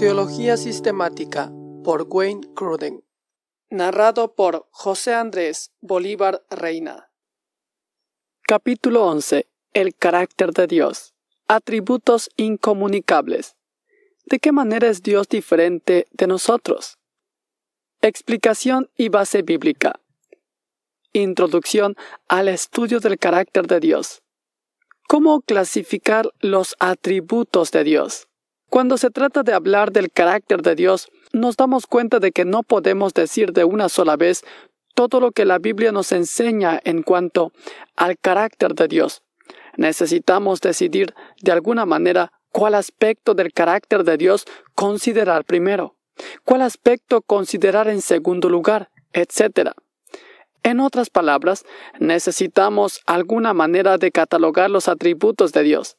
Teología Sistemática por Wayne Cruden. Narrado por José Andrés Bolívar Reina. Capítulo 11. El carácter de Dios. Atributos incomunicables. ¿De qué manera es Dios diferente de nosotros? Explicación y base bíblica. Introducción al estudio del carácter de Dios. ¿Cómo clasificar los atributos de Dios? Cuando se trata de hablar del carácter de Dios, nos damos cuenta de que no podemos decir de una sola vez todo lo que la Biblia nos enseña en cuanto al carácter de Dios. Necesitamos decidir de alguna manera cuál aspecto del carácter de Dios considerar primero, cuál aspecto considerar en segundo lugar, etc. En otras palabras, necesitamos alguna manera de catalogar los atributos de Dios.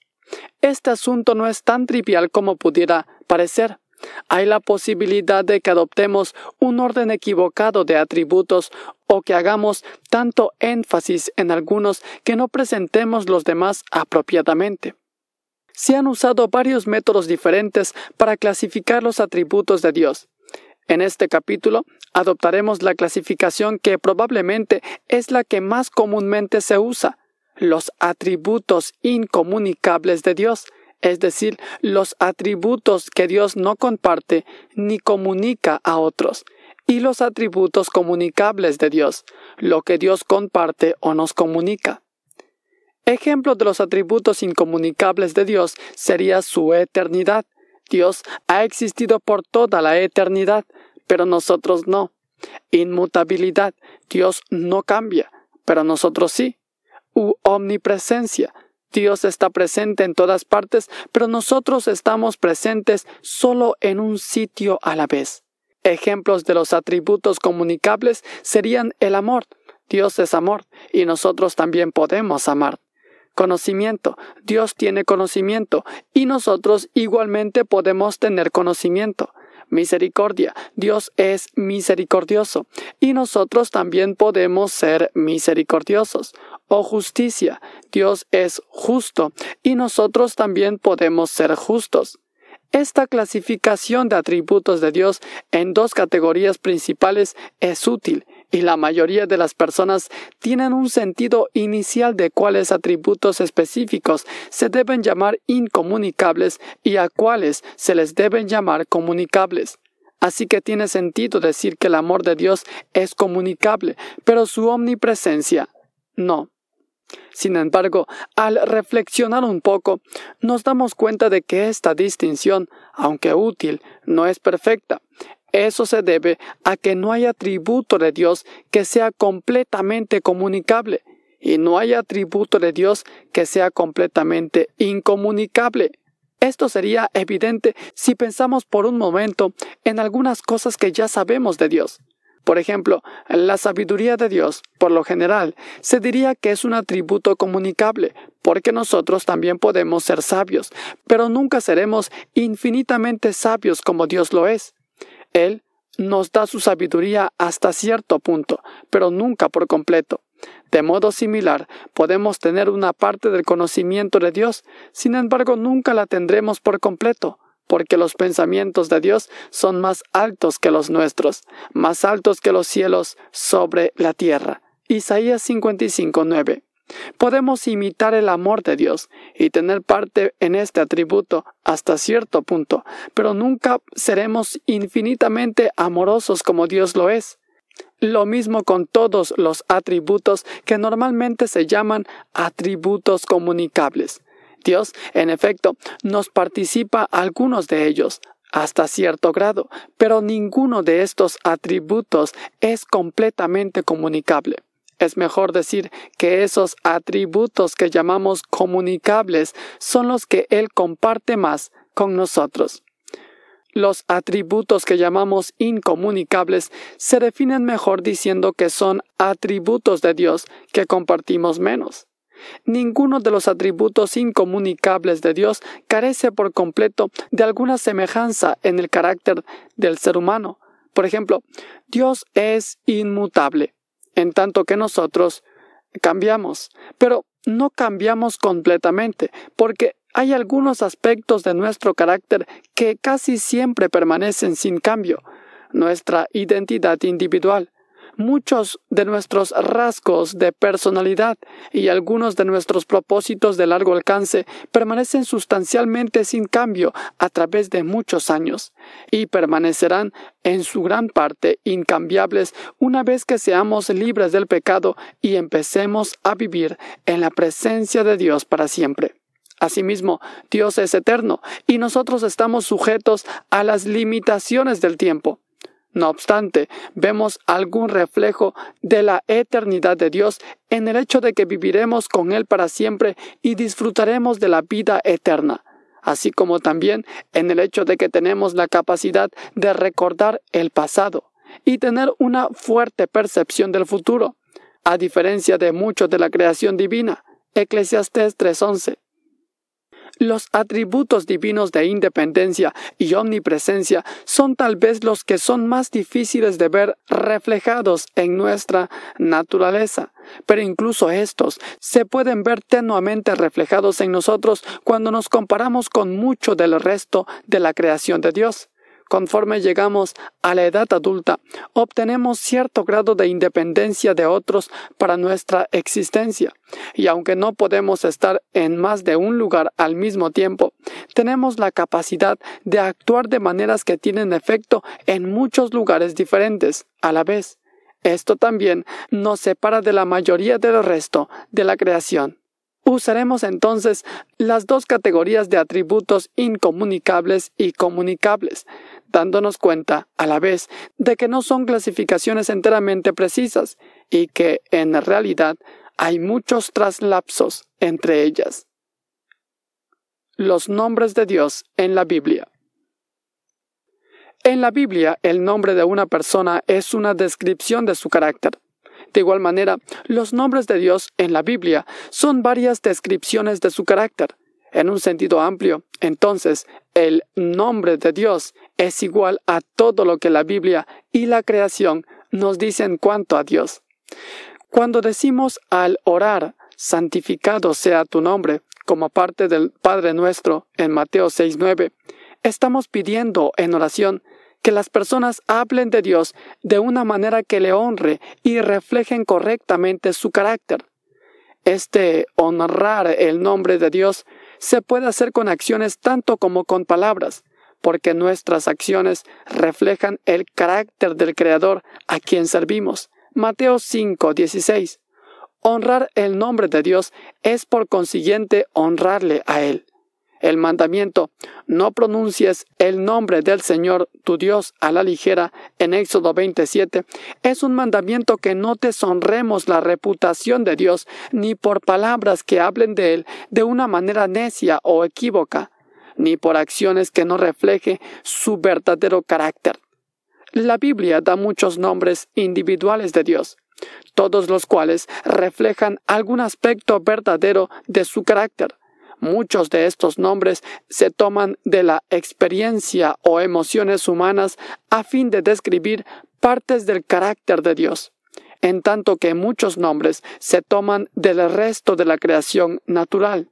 Este asunto no es tan trivial como pudiera parecer. Hay la posibilidad de que adoptemos un orden equivocado de atributos o que hagamos tanto énfasis en algunos que no presentemos los demás apropiadamente. Se han usado varios métodos diferentes para clasificar los atributos de Dios. En este capítulo adoptaremos la clasificación que probablemente es la que más comúnmente se usa, los atributos incomunicables de Dios, es decir, los atributos que Dios no comparte ni comunica a otros, y los atributos comunicables de Dios, lo que Dios comparte o nos comunica. Ejemplo de los atributos incomunicables de Dios sería su eternidad. Dios ha existido por toda la eternidad, pero nosotros no. Inmutabilidad. Dios no cambia, pero nosotros sí u omnipresencia. Dios está presente en todas partes, pero nosotros estamos presentes solo en un sitio a la vez. Ejemplos de los atributos comunicables serían el amor. Dios es amor y nosotros también podemos amar. Conocimiento. Dios tiene conocimiento y nosotros igualmente podemos tener conocimiento. Misericordia. Dios es misericordioso y nosotros también podemos ser misericordiosos o justicia. Dios es justo y nosotros también podemos ser justos. Esta clasificación de atributos de Dios en dos categorías principales es útil y la mayoría de las personas tienen un sentido inicial de cuáles atributos específicos se deben llamar incomunicables y a cuáles se les deben llamar comunicables. Así que tiene sentido decir que el amor de Dios es comunicable, pero su omnipresencia no. Sin embargo, al reflexionar un poco, nos damos cuenta de que esta distinción, aunque útil, no es perfecta. Eso se debe a que no hay atributo de Dios que sea completamente comunicable, y no hay atributo de Dios que sea completamente incomunicable. Esto sería evidente si pensamos por un momento en algunas cosas que ya sabemos de Dios. Por ejemplo, la sabiduría de Dios, por lo general, se diría que es un atributo comunicable, porque nosotros también podemos ser sabios, pero nunca seremos infinitamente sabios como Dios lo es. Él nos da su sabiduría hasta cierto punto, pero nunca por completo. De modo similar, podemos tener una parte del conocimiento de Dios, sin embargo nunca la tendremos por completo, porque los pensamientos de Dios son más altos que los nuestros, más altos que los cielos sobre la tierra. Isaías 55:9. Podemos imitar el amor de Dios y tener parte en este atributo hasta cierto punto, pero nunca seremos infinitamente amorosos como Dios lo es. Lo mismo con todos los atributos que normalmente se llaman atributos comunicables. Dios, en efecto, nos participa algunos de ellos, hasta cierto grado, pero ninguno de estos atributos es completamente comunicable. Es mejor decir que esos atributos que llamamos comunicables son los que Él comparte más con nosotros. Los atributos que llamamos incomunicables se definen mejor diciendo que son atributos de Dios que compartimos menos. Ninguno de los atributos incomunicables de Dios carece por completo de alguna semejanza en el carácter del ser humano. Por ejemplo, Dios es inmutable, en tanto que nosotros cambiamos, pero no cambiamos completamente, porque hay algunos aspectos de nuestro carácter que casi siempre permanecen sin cambio. Nuestra identidad individual, muchos de nuestros rasgos de personalidad y algunos de nuestros propósitos de largo alcance permanecen sustancialmente sin cambio a través de muchos años y permanecerán en su gran parte incambiables una vez que seamos libres del pecado y empecemos a vivir en la presencia de Dios para siempre. Asimismo, Dios es eterno y nosotros estamos sujetos a las limitaciones del tiempo. No obstante, vemos algún reflejo de la eternidad de Dios en el hecho de que viviremos con Él para siempre y disfrutaremos de la vida eterna, así como también en el hecho de que tenemos la capacidad de recordar el pasado y tener una fuerte percepción del futuro, a diferencia de muchos de la creación divina. Eclesiastés 3:11. Los atributos divinos de independencia y omnipresencia son tal vez los que son más difíciles de ver reflejados en nuestra naturaleza, pero incluso estos se pueden ver tenuamente reflejados en nosotros cuando nos comparamos con mucho del resto de la creación de Dios. Conforme llegamos a la edad adulta, obtenemos cierto grado de independencia de otros para nuestra existencia, y aunque no podemos estar en más de un lugar al mismo tiempo, tenemos la capacidad de actuar de maneras que tienen efecto en muchos lugares diferentes a la vez. Esto también nos separa de la mayoría del resto de la creación. Usaremos entonces las dos categorías de atributos incomunicables y comunicables, dándonos cuenta a la vez de que no son clasificaciones enteramente precisas y que en realidad hay muchos traslapsos entre ellas. Los nombres de Dios en la Biblia. En la Biblia, el nombre de una persona es una descripción de su carácter. De igual manera, los nombres de Dios en la Biblia son varias descripciones de su carácter. En un sentido amplio, entonces, el nombre de Dios es igual a todo lo que la Biblia y la creación nos dicen cuanto a Dios. Cuando decimos al orar, santificado sea tu nombre, como parte del Padre nuestro en Mateo 6.9, estamos pidiendo en oración que las personas hablen de Dios de una manera que le honre y reflejen correctamente su carácter. Este honrar el nombre de Dios se puede hacer con acciones tanto como con palabras, porque nuestras acciones reflejan el carácter del Creador a quien servimos. Mateo 5, 16. Honrar el nombre de Dios es por consiguiente honrarle a Él. El mandamiento, no pronuncies el nombre del Señor tu Dios a la ligera en Éxodo 27, es un mandamiento que no deshonremos la reputación de Dios ni por palabras que hablen de Él de una manera necia o equívoca, ni por acciones que no refleje su verdadero carácter. La Biblia da muchos nombres individuales de Dios, todos los cuales reflejan algún aspecto verdadero de su carácter. Muchos de estos nombres se toman de la experiencia o emociones humanas a fin de describir partes del carácter de Dios, en tanto que muchos nombres se toman del resto de la creación natural.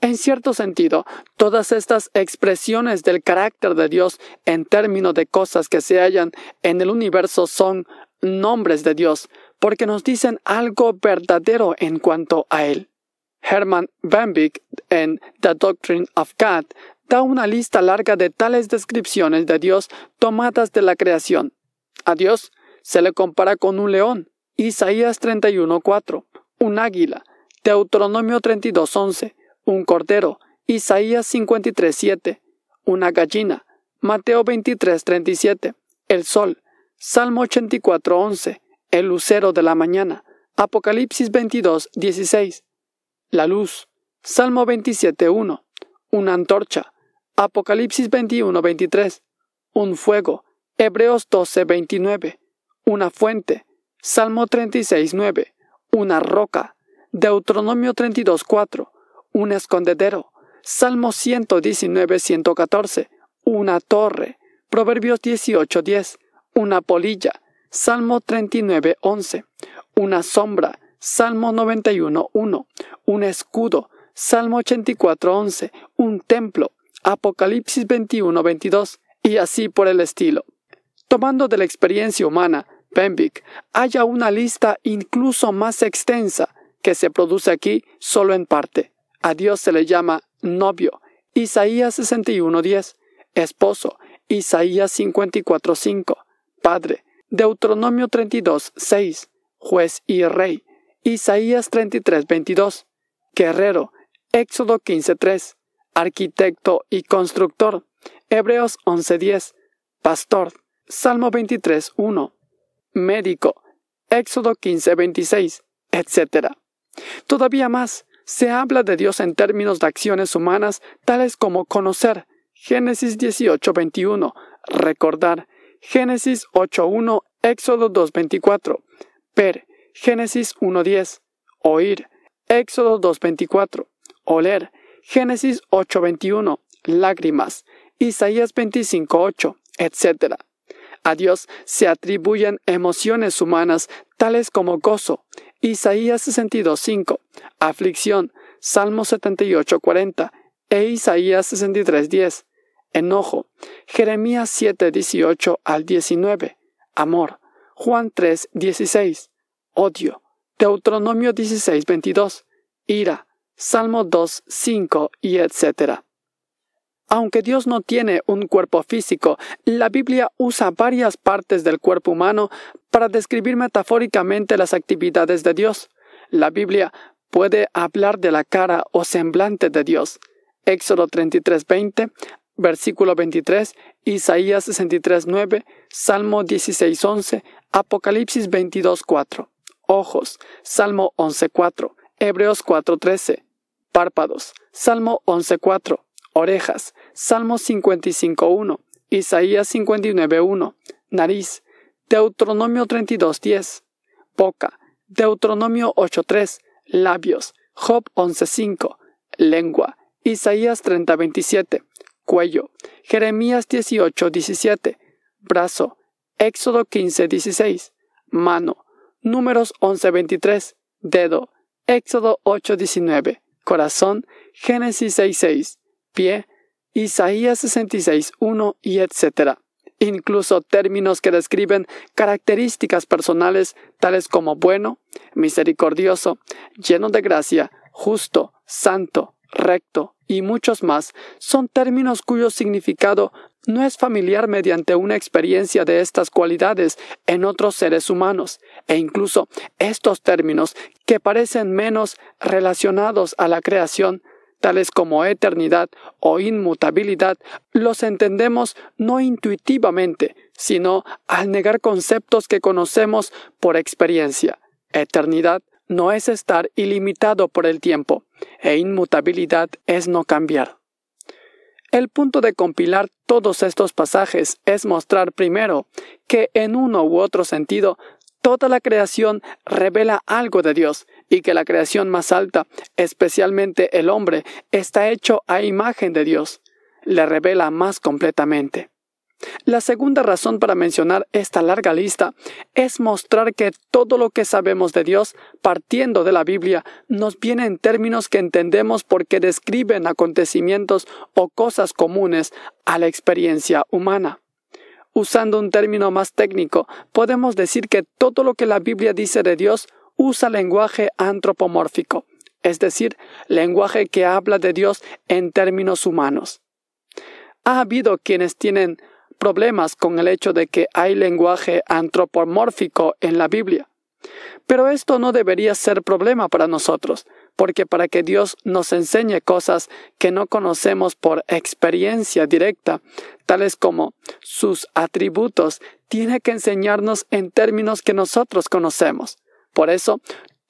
En cierto sentido, todas estas expresiones del carácter de Dios en términos de cosas que se hallan en el universo son nombres de Dios, porque nos dicen algo verdadero en cuanto a Él. Herman Bambik en The Doctrine of God da una lista larga de tales descripciones de Dios tomadas de la creación. A Dios se le compara con un león, Isaías 31.4, un águila, Deuteronomio 32.11, un cordero, Isaías 53.7, una gallina, Mateo 23.37, el sol, Salmo 84.11, el lucero de la mañana, Apocalipsis 22.16, la luz. Salmo 27.1. Una antorcha. Apocalipsis 21.23. Un fuego. Hebreos 12.29. Una fuente. Salmo 36.9. Una roca. Deuteronomio 32.4. Un escondedero. Salmo 119.114. Una torre. Proverbios 18.10. Una polilla. Salmo 39.11. Una sombra. Salmo 91.1, un escudo, Salmo 84.11, un templo, Apocalipsis 21.22 y así por el estilo. Tomando de la experiencia humana, Pembic, haya una lista incluso más extensa que se produce aquí solo en parte. A Dios se le llama novio, Isaías 61.10, esposo, Isaías 54.5, padre, Deuteronomio 32.6, juez y rey, Isaías 33.22, guerrero, Éxodo 15.3, arquitecto y constructor, Hebreos 11.10, pastor, Salmo 23.1, médico, Éxodo 15.26, etc. Todavía más, se habla de Dios en términos de acciones humanas tales como conocer, Génesis 18.21, recordar, Génesis 8.1, Éxodo 2.24, per, Génesis 1.10, oír, Éxodo 2.24, oler, Génesis 8.21, lágrimas, Isaías 25.8, etc. A Dios se atribuyen emociones humanas tales como gozo, Isaías 62.5, aflicción, Salmo 78.40 e Isaías 63.10, enojo, Jeremías 7.18 al 19, amor, Juan 3.16, odio, Deuteronomio 16.22, ira, Salmo 2.5 y etc. Aunque Dios no tiene un cuerpo físico, la Biblia usa varias partes del cuerpo humano para describir metafóricamente las actividades de Dios. La Biblia puede hablar de la cara o semblante de Dios. Éxodo 33:20, versículo 23, Isaías 63:9, Salmo 16:11, Apocalipsis 22:4. Ojos, Salmo 11:4, Hebreos 4:13. Párpados, Salmo 11:4 orejas, Salmo 55.1, Isaías 59.1, nariz, Deuteronomio 32.10, boca, Deuteronomio 8.3, labios, Job 11.5, lengua, Isaías 30.27, cuello, Jeremías 18.17, brazo, Éxodo 15.16, mano, Números 11.23, dedo, Éxodo 8.19, corazón, Génesis 6.6, pie, Isaías 66, 1 y etc. Incluso términos que describen características personales tales como bueno, misericordioso, lleno de gracia, justo, santo, recto y muchos más son términos cuyo significado no es familiar mediante una experiencia de estas cualidades en otros seres humanos, e incluso estos términos que parecen menos relacionados a la creación tales como eternidad o inmutabilidad, los entendemos no intuitivamente, sino al negar conceptos que conocemos por experiencia. Eternidad no es estar ilimitado por el tiempo, e inmutabilidad es no cambiar. El punto de compilar todos estos pasajes es mostrar primero que en uno u otro sentido toda la creación revela algo de Dios y que la creación más alta, especialmente el hombre, está hecho a imagen de Dios. Le revela más completamente. La segunda razón para mencionar esta larga lista es mostrar que todo lo que sabemos de Dios, partiendo de la Biblia, nos viene en términos que entendemos porque describen acontecimientos o cosas comunes a la experiencia humana. Usando un término más técnico, podemos decir que todo lo que la Biblia dice de Dios usa lenguaje antropomórfico, es decir, lenguaje que habla de Dios en términos humanos. Ha habido quienes tienen problemas con el hecho de que hay lenguaje antropomórfico en la Biblia. Pero esto no debería ser problema para nosotros, porque para que Dios nos enseñe cosas que no conocemos por experiencia directa, tales como sus atributos, tiene que enseñarnos en términos que nosotros conocemos. Por eso,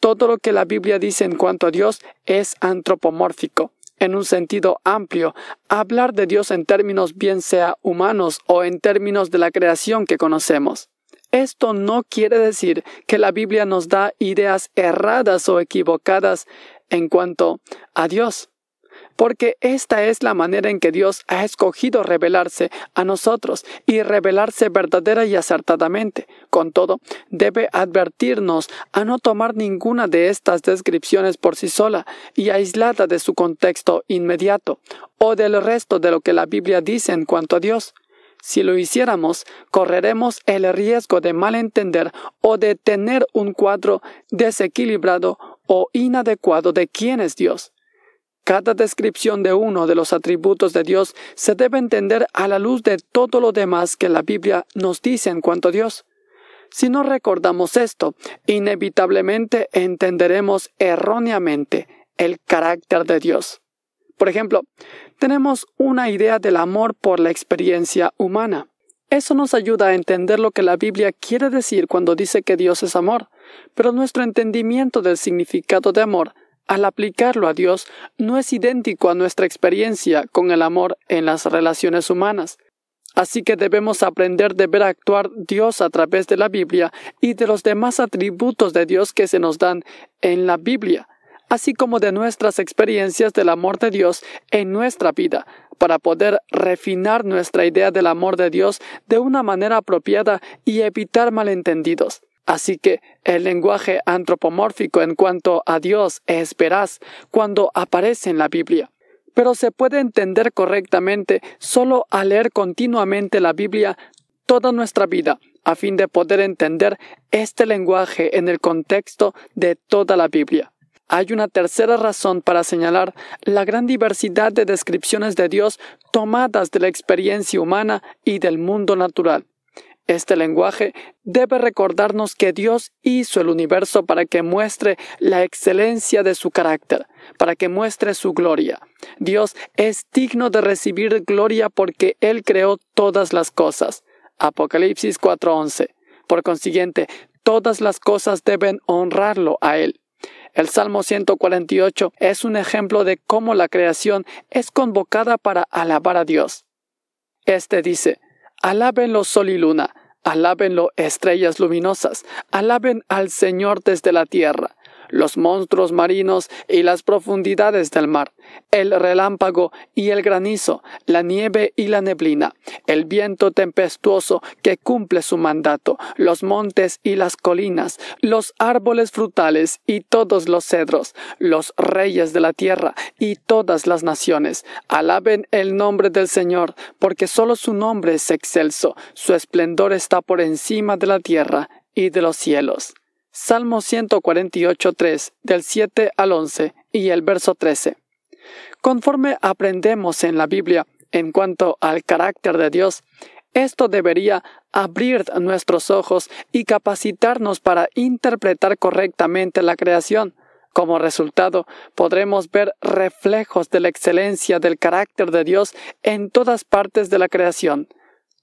todo lo que la Biblia dice en cuanto a Dios es antropomórfico. En un sentido amplio, hablar de Dios en términos bien sea humanos o en términos de la creación que conocemos. Esto no quiere decir que la Biblia nos da ideas erradas o equivocadas en cuanto a Dios. Porque esta es la manera en que Dios ha escogido revelarse a nosotros y revelarse verdadera y acertadamente. Con todo, debe advertirnos a no tomar ninguna de estas descripciones por sí sola y aislada de su contexto inmediato o del resto de lo que la Biblia dice en cuanto a Dios. Si lo hiciéramos, correremos el riesgo de malentender o de tener un cuadro desequilibrado o inadecuado de quién es Dios. Cada descripción de uno de los atributos de Dios se debe entender a la luz de todo lo demás que la Biblia nos dice en cuanto a Dios. Si no recordamos esto, inevitablemente entenderemos erróneamente el carácter de Dios. Por ejemplo, tenemos una idea del amor por la experiencia humana. Eso nos ayuda a entender lo que la Biblia quiere decir cuando dice que Dios es amor, pero nuestro entendimiento del significado de amor al aplicarlo a Dios no es idéntico a nuestra experiencia con el amor en las relaciones humanas. Así que debemos aprender de ver actuar Dios a través de la Biblia y de los demás atributos de Dios que se nos dan en la Biblia, así como de nuestras experiencias del amor de Dios en nuestra vida, para poder refinar nuestra idea del amor de Dios de una manera apropiada y evitar malentendidos. Así que el lenguaje antropomórfico en cuanto a Dios es veraz cuando aparece en la Biblia. Pero se puede entender correctamente solo al leer continuamente la Biblia toda nuestra vida, a fin de poder entender este lenguaje en el contexto de toda la Biblia. Hay una tercera razón para señalar la gran diversidad de descripciones de Dios tomadas de la experiencia humana y del mundo natural. Este lenguaje debe recordarnos que Dios hizo el universo para que muestre la excelencia de su carácter, para que muestre su gloria. Dios es digno de recibir gloria porque Él creó todas las cosas. Apocalipsis 4:11. Por consiguiente, todas las cosas deben honrarlo a Él. El Salmo 148 es un ejemplo de cómo la creación es convocada para alabar a Dios. Este dice, Alábenlo sol y luna, alábenlo estrellas luminosas, alaben al Señor desde la tierra, los monstruos marinos y las profundidades del mar, el relámpago y el granizo, la nieve y la neblina, el viento tempestuoso que cumple su mandato, los montes y las colinas, los árboles frutales y todos los cedros, los reyes de la tierra y todas las naciones. Alaben el nombre del Señor, porque solo su nombre es excelso, su esplendor está por encima de la tierra y de los cielos. Salmo 148.3 del 7 al 11 y el verso 13. Conforme aprendemos en la Biblia en cuanto al carácter de Dios, esto debería abrir nuestros ojos y capacitarnos para interpretar correctamente la creación. Como resultado, podremos ver reflejos de la excelencia del carácter de Dios en todas partes de la creación.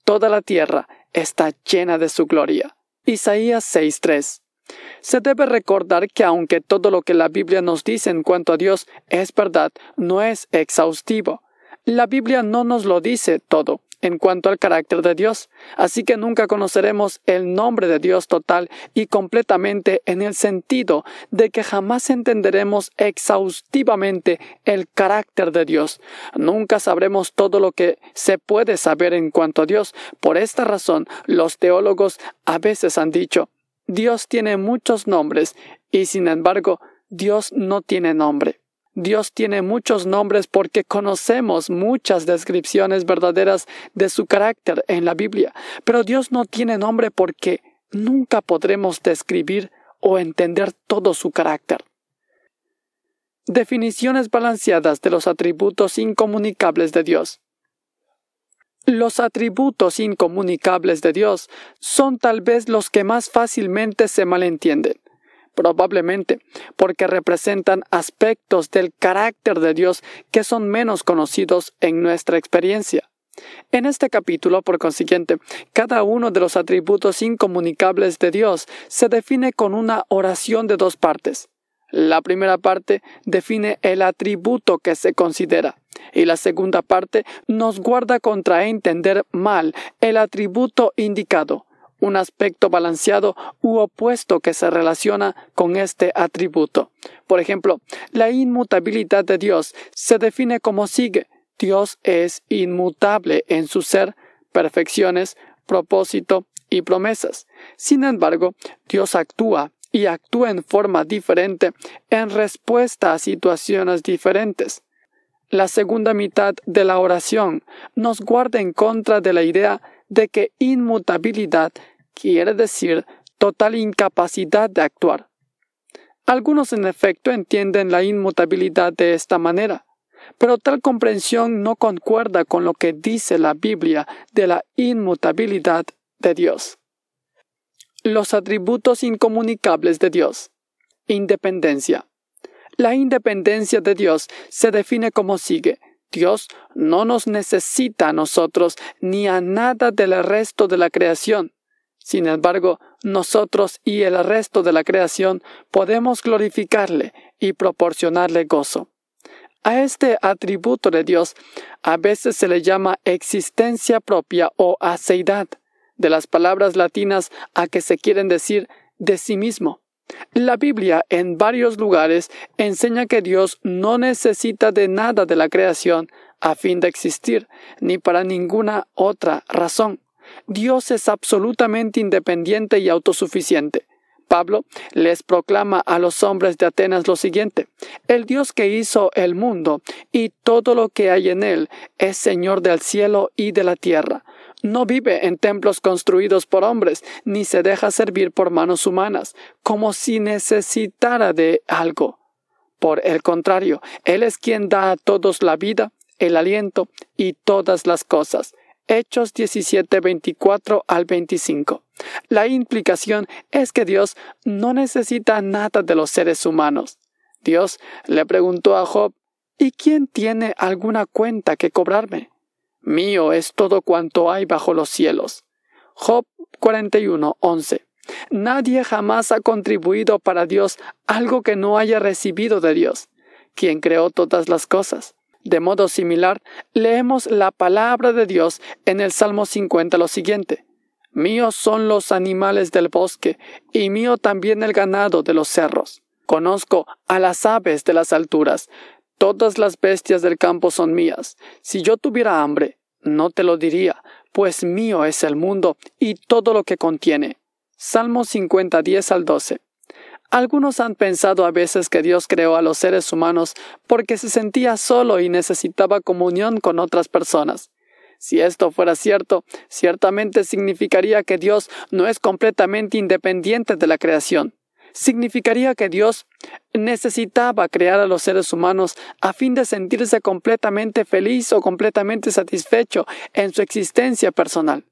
Toda la tierra está llena de su gloria. Isaías 6.3 se debe recordar que aunque todo lo que la Biblia nos dice en cuanto a Dios es verdad, no es exhaustivo. La Biblia no nos lo dice todo en cuanto al carácter de Dios, así que nunca conoceremos el nombre de Dios total y completamente en el sentido de que jamás entenderemos exhaustivamente el carácter de Dios. Nunca sabremos todo lo que se puede saber en cuanto a Dios. Por esta razón, los teólogos a veces han dicho Dios tiene muchos nombres y sin embargo Dios no tiene nombre. Dios tiene muchos nombres porque conocemos muchas descripciones verdaderas de su carácter en la Biblia, pero Dios no tiene nombre porque nunca podremos describir o entender todo su carácter. Definiciones balanceadas de los atributos incomunicables de Dios. Los atributos incomunicables de Dios son tal vez los que más fácilmente se malentienden, probablemente porque representan aspectos del carácter de Dios que son menos conocidos en nuestra experiencia. En este capítulo, por consiguiente, cada uno de los atributos incomunicables de Dios se define con una oración de dos partes. La primera parte define el atributo que se considera y la segunda parte nos guarda contra entender mal el atributo indicado un aspecto balanceado u opuesto que se relaciona con este atributo. Por ejemplo, la inmutabilidad de Dios se define como sigue. Dios es inmutable en su ser, perfecciones, propósito y promesas. Sin embargo, Dios actúa y actúa en forma diferente en respuesta a situaciones diferentes. La segunda mitad de la oración nos guarda en contra de la idea de que inmutabilidad quiere decir total incapacidad de actuar. Algunos en efecto entienden la inmutabilidad de esta manera, pero tal comprensión no concuerda con lo que dice la Biblia de la inmutabilidad de Dios. Los atributos incomunicables de Dios. Independencia. La independencia de Dios se define como sigue. Dios no nos necesita a nosotros ni a nada del resto de la creación. Sin embargo, nosotros y el resto de la creación podemos glorificarle y proporcionarle gozo. A este atributo de Dios a veces se le llama existencia propia o aceidad, de las palabras latinas a que se quieren decir de sí mismo. La Biblia en varios lugares enseña que Dios no necesita de nada de la creación a fin de existir, ni para ninguna otra razón. Dios es absolutamente independiente y autosuficiente. Pablo les proclama a los hombres de Atenas lo siguiente, el Dios que hizo el mundo y todo lo que hay en él es Señor del cielo y de la tierra. No vive en templos construidos por hombres, ni se deja servir por manos humanas, como si necesitara de algo. Por el contrario, Él es quien da a todos la vida, el aliento y todas las cosas. Hechos 17, 24 al 25. La implicación es que Dios no necesita nada de los seres humanos. Dios le preguntó a Job, ¿y quién tiene alguna cuenta que cobrarme? Mío es todo cuanto hay bajo los cielos. Job 41, 11. Nadie jamás ha contribuido para Dios algo que no haya recibido de Dios, quien creó todas las cosas. De modo similar, leemos la palabra de Dios en el Salmo 50 lo siguiente. Míos son los animales del bosque, y mío también el ganado de los cerros. Conozco a las aves de las alturas, todas las bestias del campo son mías. Si yo tuviera hambre, no te lo diría, pues mío es el mundo y todo lo que contiene. Salmo 50, 10 al 12. Algunos han pensado a veces que Dios creó a los seres humanos porque se sentía solo y necesitaba comunión con otras personas. Si esto fuera cierto, ciertamente significaría que Dios no es completamente independiente de la creación. Significaría que Dios necesitaba crear a los seres humanos a fin de sentirse completamente feliz o completamente satisfecho en su existencia personal.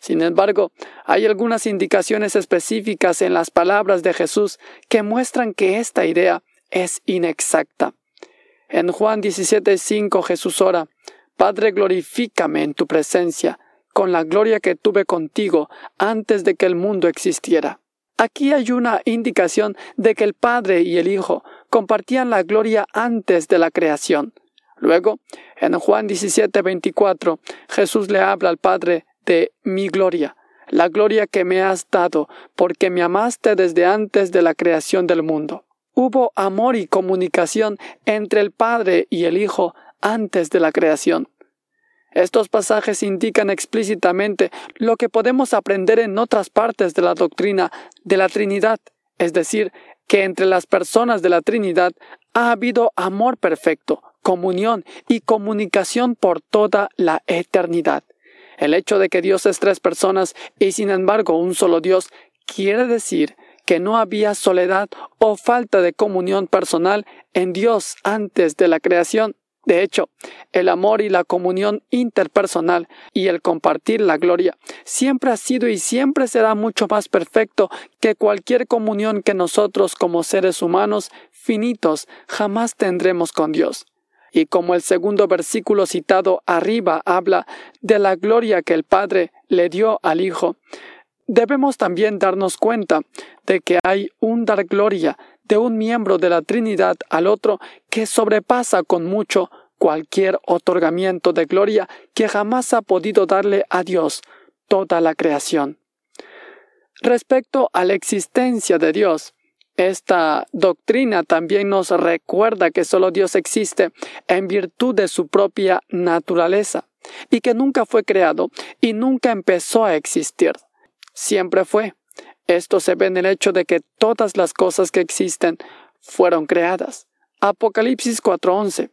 Sin embargo, hay algunas indicaciones específicas en las palabras de Jesús que muestran que esta idea es inexacta. En Juan 17:5 Jesús ora, Padre, glorifícame en tu presencia, con la gloria que tuve contigo antes de que el mundo existiera. Aquí hay una indicación de que el Padre y el Hijo compartían la gloria antes de la creación. Luego, en Juan 17:24, Jesús le habla al Padre de mi gloria, la gloria que me has dado, porque me amaste desde antes de la creación del mundo. Hubo amor y comunicación entre el Padre y el Hijo antes de la creación. Estos pasajes indican explícitamente lo que podemos aprender en otras partes de la doctrina de la Trinidad, es decir, que entre las personas de la Trinidad ha habido amor perfecto, comunión y comunicación por toda la eternidad. El hecho de que Dios es tres personas y sin embargo un solo Dios quiere decir que no había soledad o falta de comunión personal en Dios antes de la creación. De hecho, el amor y la comunión interpersonal y el compartir la gloria siempre ha sido y siempre será mucho más perfecto que cualquier comunión que nosotros como seres humanos finitos jamás tendremos con Dios. Y como el segundo versículo citado arriba habla de la gloria que el Padre le dio al Hijo, debemos también darnos cuenta de que hay un dar gloria de un miembro de la Trinidad al otro que sobrepasa con mucho cualquier otorgamiento de gloria que jamás ha podido darle a Dios toda la creación. Respecto a la existencia de Dios, esta doctrina también nos recuerda que solo Dios existe en virtud de su propia naturaleza y que nunca fue creado y nunca empezó a existir. Siempre fue. Esto se ve en el hecho de que todas las cosas que existen fueron creadas. Apocalipsis 4:11.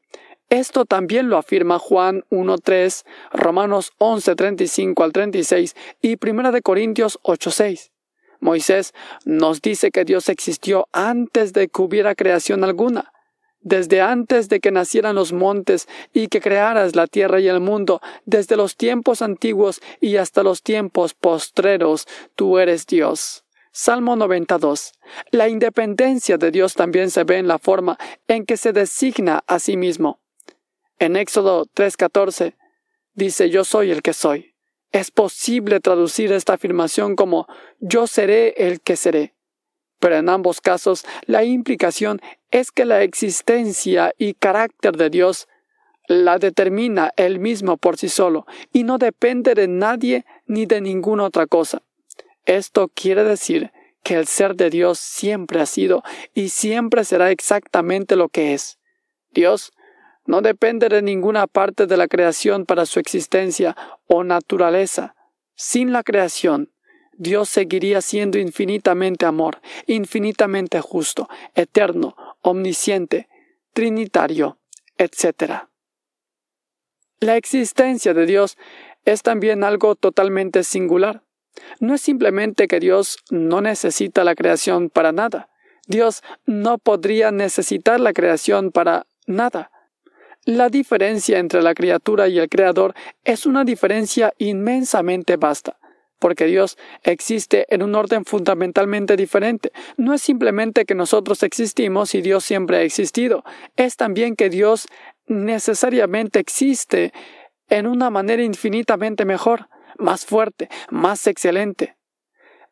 Esto también lo afirma Juan 1.3, Romanos 11.35 al 36 y 1 de Corintios 8.6. Moisés nos dice que Dios existió antes de que hubiera creación alguna, desde antes de que nacieran los montes y que crearas la tierra y el mundo, desde los tiempos antiguos y hasta los tiempos postreros, tú eres Dios. Salmo 92. La independencia de Dios también se ve en la forma en que se designa a sí mismo. En Éxodo 3:14 dice yo soy el que soy. Es posible traducir esta afirmación como yo seré el que seré. Pero en ambos casos la implicación es que la existencia y carácter de Dios la determina él mismo por sí solo y no depende de nadie ni de ninguna otra cosa. Esto quiere decir que el ser de Dios siempre ha sido y siempre será exactamente lo que es. Dios no depende de ninguna parte de la creación para su existencia o naturaleza. Sin la creación, Dios seguiría siendo infinitamente amor, infinitamente justo, eterno, omnisciente, trinitario, etc. La existencia de Dios es también algo totalmente singular. No es simplemente que Dios no necesita la creación para nada. Dios no podría necesitar la creación para nada. La diferencia entre la criatura y el Creador es una diferencia inmensamente vasta, porque Dios existe en un orden fundamentalmente diferente. No es simplemente que nosotros existimos y Dios siempre ha existido, es también que Dios necesariamente existe en una manera infinitamente mejor, más fuerte, más excelente.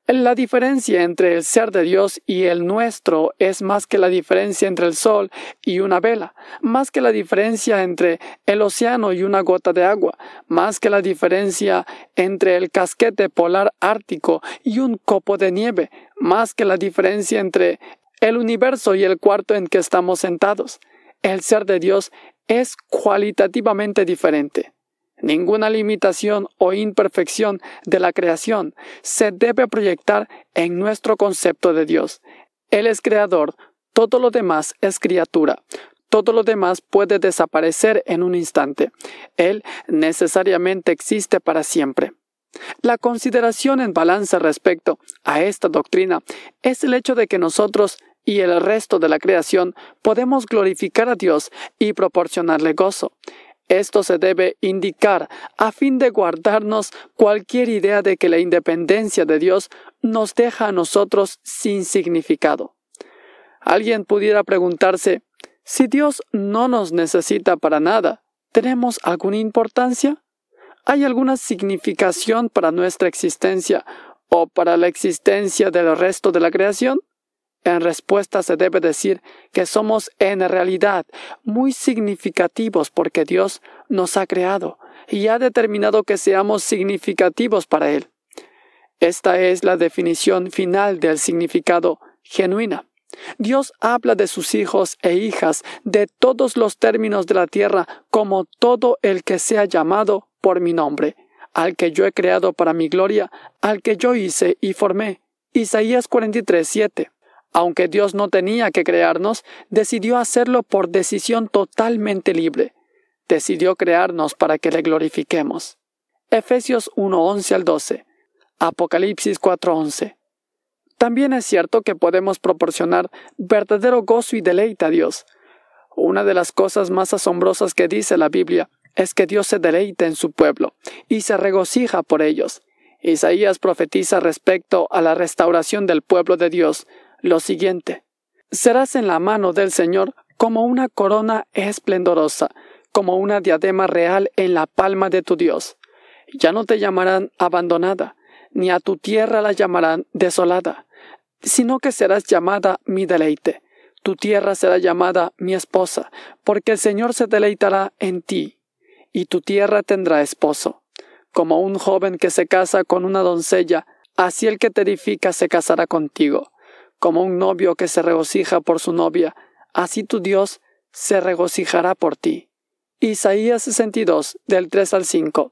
La diferencia entre el ser de Dios y el nuestro es más que la diferencia entre el sol y una vela, más que la diferencia entre el océano y una gota de agua, más que la diferencia entre el casquete polar ártico y un copo de nieve, más que la diferencia entre el universo y el cuarto en que estamos sentados. El ser de Dios es cualitativamente diferente. Ninguna limitación o imperfección de la creación se debe proyectar en nuestro concepto de Dios. Él es creador, todo lo demás es criatura. Todo lo demás puede desaparecer en un instante. Él necesariamente existe para siempre. La consideración en balance respecto a esta doctrina es el hecho de que nosotros y el resto de la creación podemos glorificar a Dios y proporcionarle gozo. Esto se debe indicar a fin de guardarnos cualquier idea de que la independencia de Dios nos deja a nosotros sin significado. Alguien pudiera preguntarse, si Dios no nos necesita para nada, ¿tenemos alguna importancia? ¿Hay alguna significación para nuestra existencia o para la existencia del resto de la creación? En respuesta se debe decir que somos en realidad muy significativos porque Dios nos ha creado y ha determinado que seamos significativos para Él. Esta es la definición final del significado genuina. Dios habla de sus hijos e hijas de todos los términos de la tierra como todo el que sea llamado por mi nombre, al que yo he creado para mi gloria, al que yo hice y formé. Isaías 43, 7 aunque Dios no tenía que crearnos, decidió hacerlo por decisión totalmente libre. Decidió crearnos para que le glorifiquemos. Efesios 1:11 al 12. Apocalipsis 4:11. También es cierto que podemos proporcionar verdadero gozo y deleite a Dios. Una de las cosas más asombrosas que dice la Biblia es que Dios se deleita en su pueblo y se regocija por ellos. Isaías profetiza respecto a la restauración del pueblo de Dios lo siguiente. Serás en la mano del Señor como una corona esplendorosa, como una diadema real en la palma de tu Dios. Ya no te llamarán abandonada, ni a tu tierra la llamarán desolada, sino que serás llamada mi deleite. Tu tierra será llamada mi esposa, porque el Señor se deleitará en ti, y tu tierra tendrá esposo. Como un joven que se casa con una doncella, así el que te edifica se casará contigo. Como un novio que se regocija por su novia, así tu Dios se regocijará por ti. Isaías 62, del 3 al 5.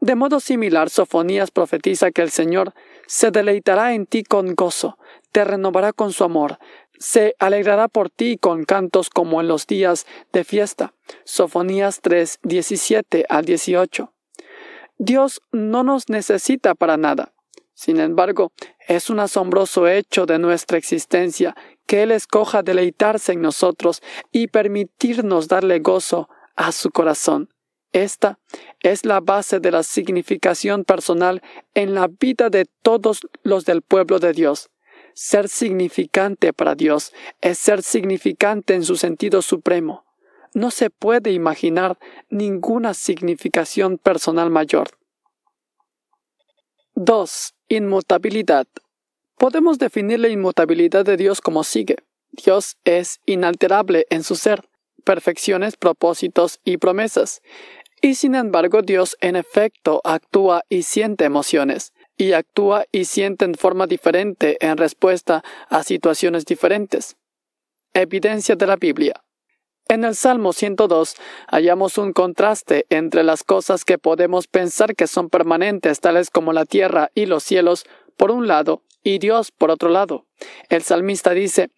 De modo similar, Sofonías profetiza que el Señor se deleitará en ti con gozo, te renovará con su amor, se alegrará por ti con cantos como en los días de fiesta. Sofonías 3, 17 al 18. Dios no nos necesita para nada. Sin embargo, es un asombroso hecho de nuestra existencia que Él escoja deleitarse en nosotros y permitirnos darle gozo a su corazón. Esta es la base de la significación personal en la vida de todos los del pueblo de Dios. Ser significante para Dios es ser significante en su sentido supremo. No se puede imaginar ninguna significación personal mayor. 2. Inmutabilidad. Podemos definir la inmutabilidad de Dios como sigue. Dios es inalterable en su ser, perfecciones, propósitos y promesas. Y sin embargo Dios en efecto actúa y siente emociones, y actúa y siente en forma diferente en respuesta a situaciones diferentes. Evidencia de la Biblia. En el Salmo 102 hallamos un contraste entre las cosas que podemos pensar que son permanentes, tales como la tierra y los cielos, por un lado, y Dios por otro lado. El salmista dice,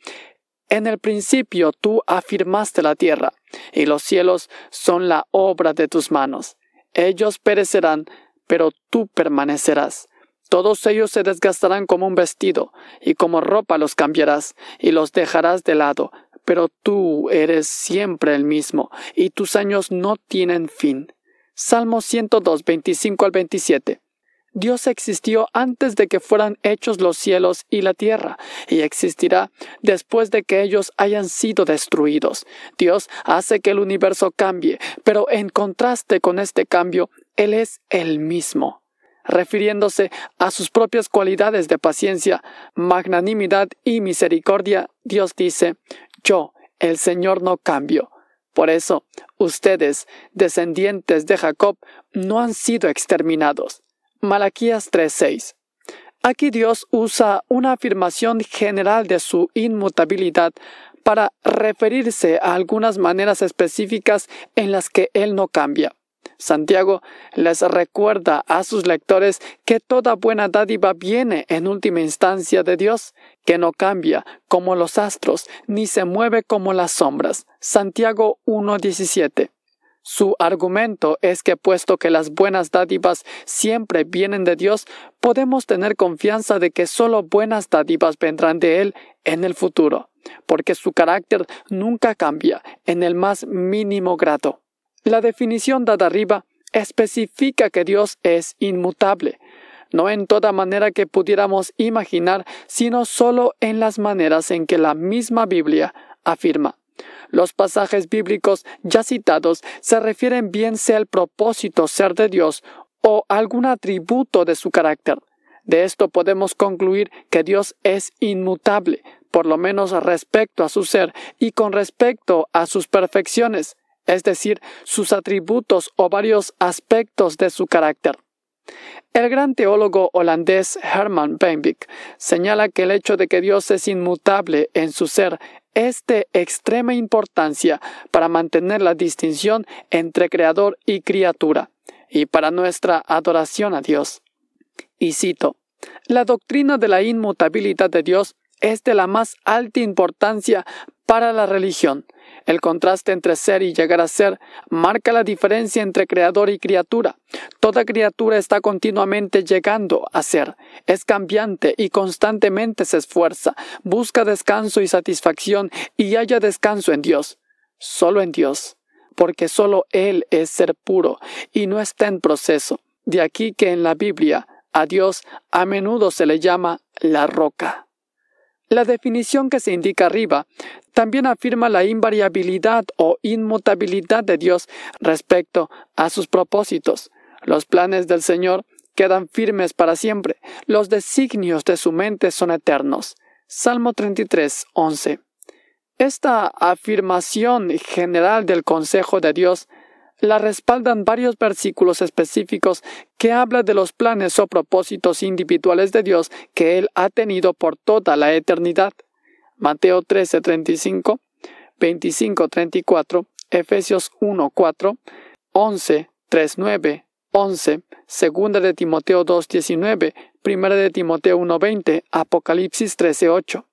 En el principio tú afirmaste la tierra, y los cielos son la obra de tus manos. Ellos perecerán, pero tú permanecerás. Todos ellos se desgastarán como un vestido, y como ropa los cambiarás, y los dejarás de lado, pero tú eres siempre el mismo, y tus años no tienen fin. Salmo 102, 25 al 27. Dios existió antes de que fueran hechos los cielos y la tierra, y existirá después de que ellos hayan sido destruidos. Dios hace que el universo cambie, pero en contraste con este cambio, Él es el mismo. Refiriéndose a sus propias cualidades de paciencia, magnanimidad y misericordia, Dios dice, Yo, el Señor, no cambio. Por eso, ustedes, descendientes de Jacob, no han sido exterminados. Malaquías 3:6. Aquí Dios usa una afirmación general de su inmutabilidad para referirse a algunas maneras específicas en las que Él no cambia. Santiago les recuerda a sus lectores que toda buena dádiva viene en última instancia de Dios, que no cambia como los astros, ni se mueve como las sombras. Santiago 1.17. Su argumento es que puesto que las buenas dádivas siempre vienen de Dios, podemos tener confianza de que solo buenas dádivas vendrán de Él en el futuro, porque su carácter nunca cambia en el más mínimo grado. La definición dada arriba especifica que Dios es inmutable, no en toda manera que pudiéramos imaginar, sino solo en las maneras en que la misma Biblia afirma. Los pasajes bíblicos ya citados se refieren bien sea al propósito ser de Dios o algún atributo de su carácter. De esto podemos concluir que Dios es inmutable, por lo menos respecto a su ser y con respecto a sus perfecciones, es decir, sus atributos o varios aspectos de su carácter. El gran teólogo holandés Herman Beinbeck señala que el hecho de que Dios es inmutable en su ser es de extrema importancia para mantener la distinción entre creador y criatura, y para nuestra adoración a Dios. Y cito, La doctrina de la inmutabilidad de Dios es de la más alta importancia para la religión. El contraste entre ser y llegar a ser marca la diferencia entre creador y criatura. Toda criatura está continuamente llegando a ser, es cambiante y constantemente se esfuerza, busca descanso y satisfacción y haya descanso en Dios, solo en Dios, porque solo Él es ser puro y no está en proceso. De aquí que en la Biblia a Dios a menudo se le llama la roca. La definición que se indica arriba también afirma la invariabilidad o inmutabilidad de Dios respecto a sus propósitos. Los planes del Señor quedan firmes para siempre. Los designios de su mente son eternos. Salmo 33, 11. Esta afirmación general del consejo de Dios la respaldan varios versículos específicos que hablan de los planes o propósitos individuales de Dios que Él ha tenido por toda la eternidad. Mateo 13, 35, 25, 34, Efesios 1, 4, 11, 3, 9, 11, Segunda de Timoteo 2, 19, Primera de Timoteo 1, 20, Apocalipsis 13, 8.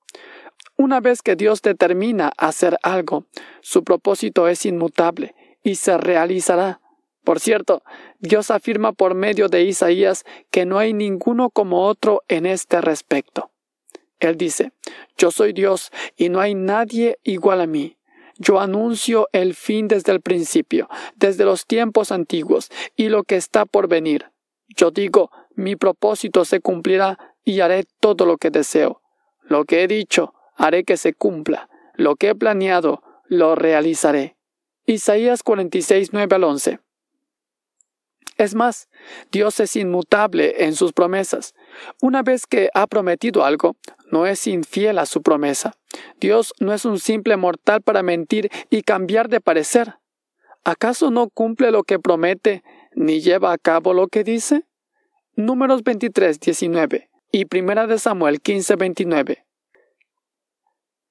Una vez que Dios determina hacer algo, su propósito es inmutable y se realizará. Por cierto, Dios afirma por medio de Isaías que no hay ninguno como otro en este respecto. Él dice, Yo soy Dios y no hay nadie igual a mí. Yo anuncio el fin desde el principio, desde los tiempos antiguos, y lo que está por venir. Yo digo, mi propósito se cumplirá y haré todo lo que deseo. Lo que he dicho, haré que se cumpla. Lo que he planeado, lo realizaré. Isaías 46, 9 al 11. Es más, Dios es inmutable en sus promesas. Una vez que ha prometido algo, no es infiel a su promesa. Dios no es un simple mortal para mentir y cambiar de parecer. ¿Acaso no cumple lo que promete ni lleva a cabo lo que dice? Números 23, 19 y Primera de Samuel 15, 29.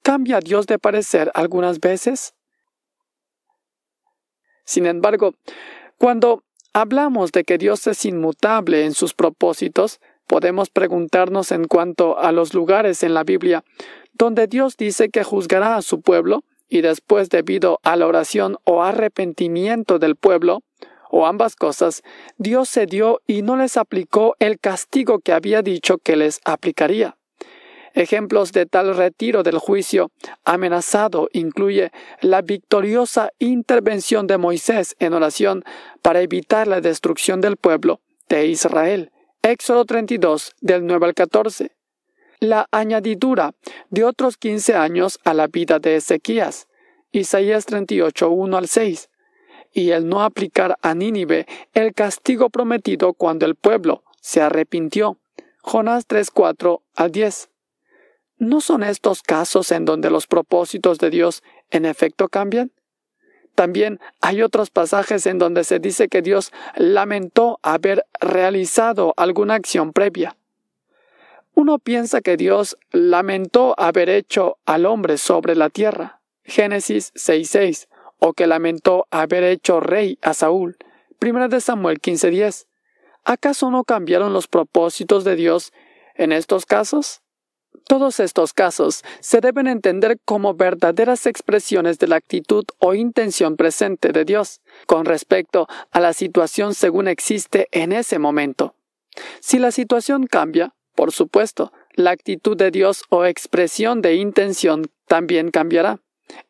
¿Cambia Dios de parecer algunas veces? Sin embargo, cuando hablamos de que Dios es inmutable en sus propósitos, podemos preguntarnos en cuanto a los lugares en la Biblia donde Dios dice que juzgará a su pueblo y después debido a la oración o arrepentimiento del pueblo, o ambas cosas, Dios cedió y no les aplicó el castigo que había dicho que les aplicaría. Ejemplos de tal retiro del juicio amenazado incluye la victoriosa intervención de Moisés en oración para evitar la destrucción del pueblo de Israel. Éxodo 32 del 9 al 14. La añadidura de otros 15 años a la vida de Ezequías. Isaías 38 1 al 6 y el no aplicar a Nínive el castigo prometido cuando el pueblo se arrepintió. Jonás 3, 4 al 10. ¿No son estos casos en donde los propósitos de Dios en efecto cambian? También hay otros pasajes en donde se dice que Dios lamentó haber realizado alguna acción previa. Uno piensa que Dios lamentó haber hecho al hombre sobre la tierra, Génesis 6.6, o que lamentó haber hecho rey a Saúl, 1 de Samuel 15.10. ¿Acaso no cambiaron los propósitos de Dios en estos casos? Todos estos casos se deben entender como verdaderas expresiones de la actitud o intención presente de Dios con respecto a la situación según existe en ese momento. Si la situación cambia, por supuesto, la actitud de Dios o expresión de intención también cambiará.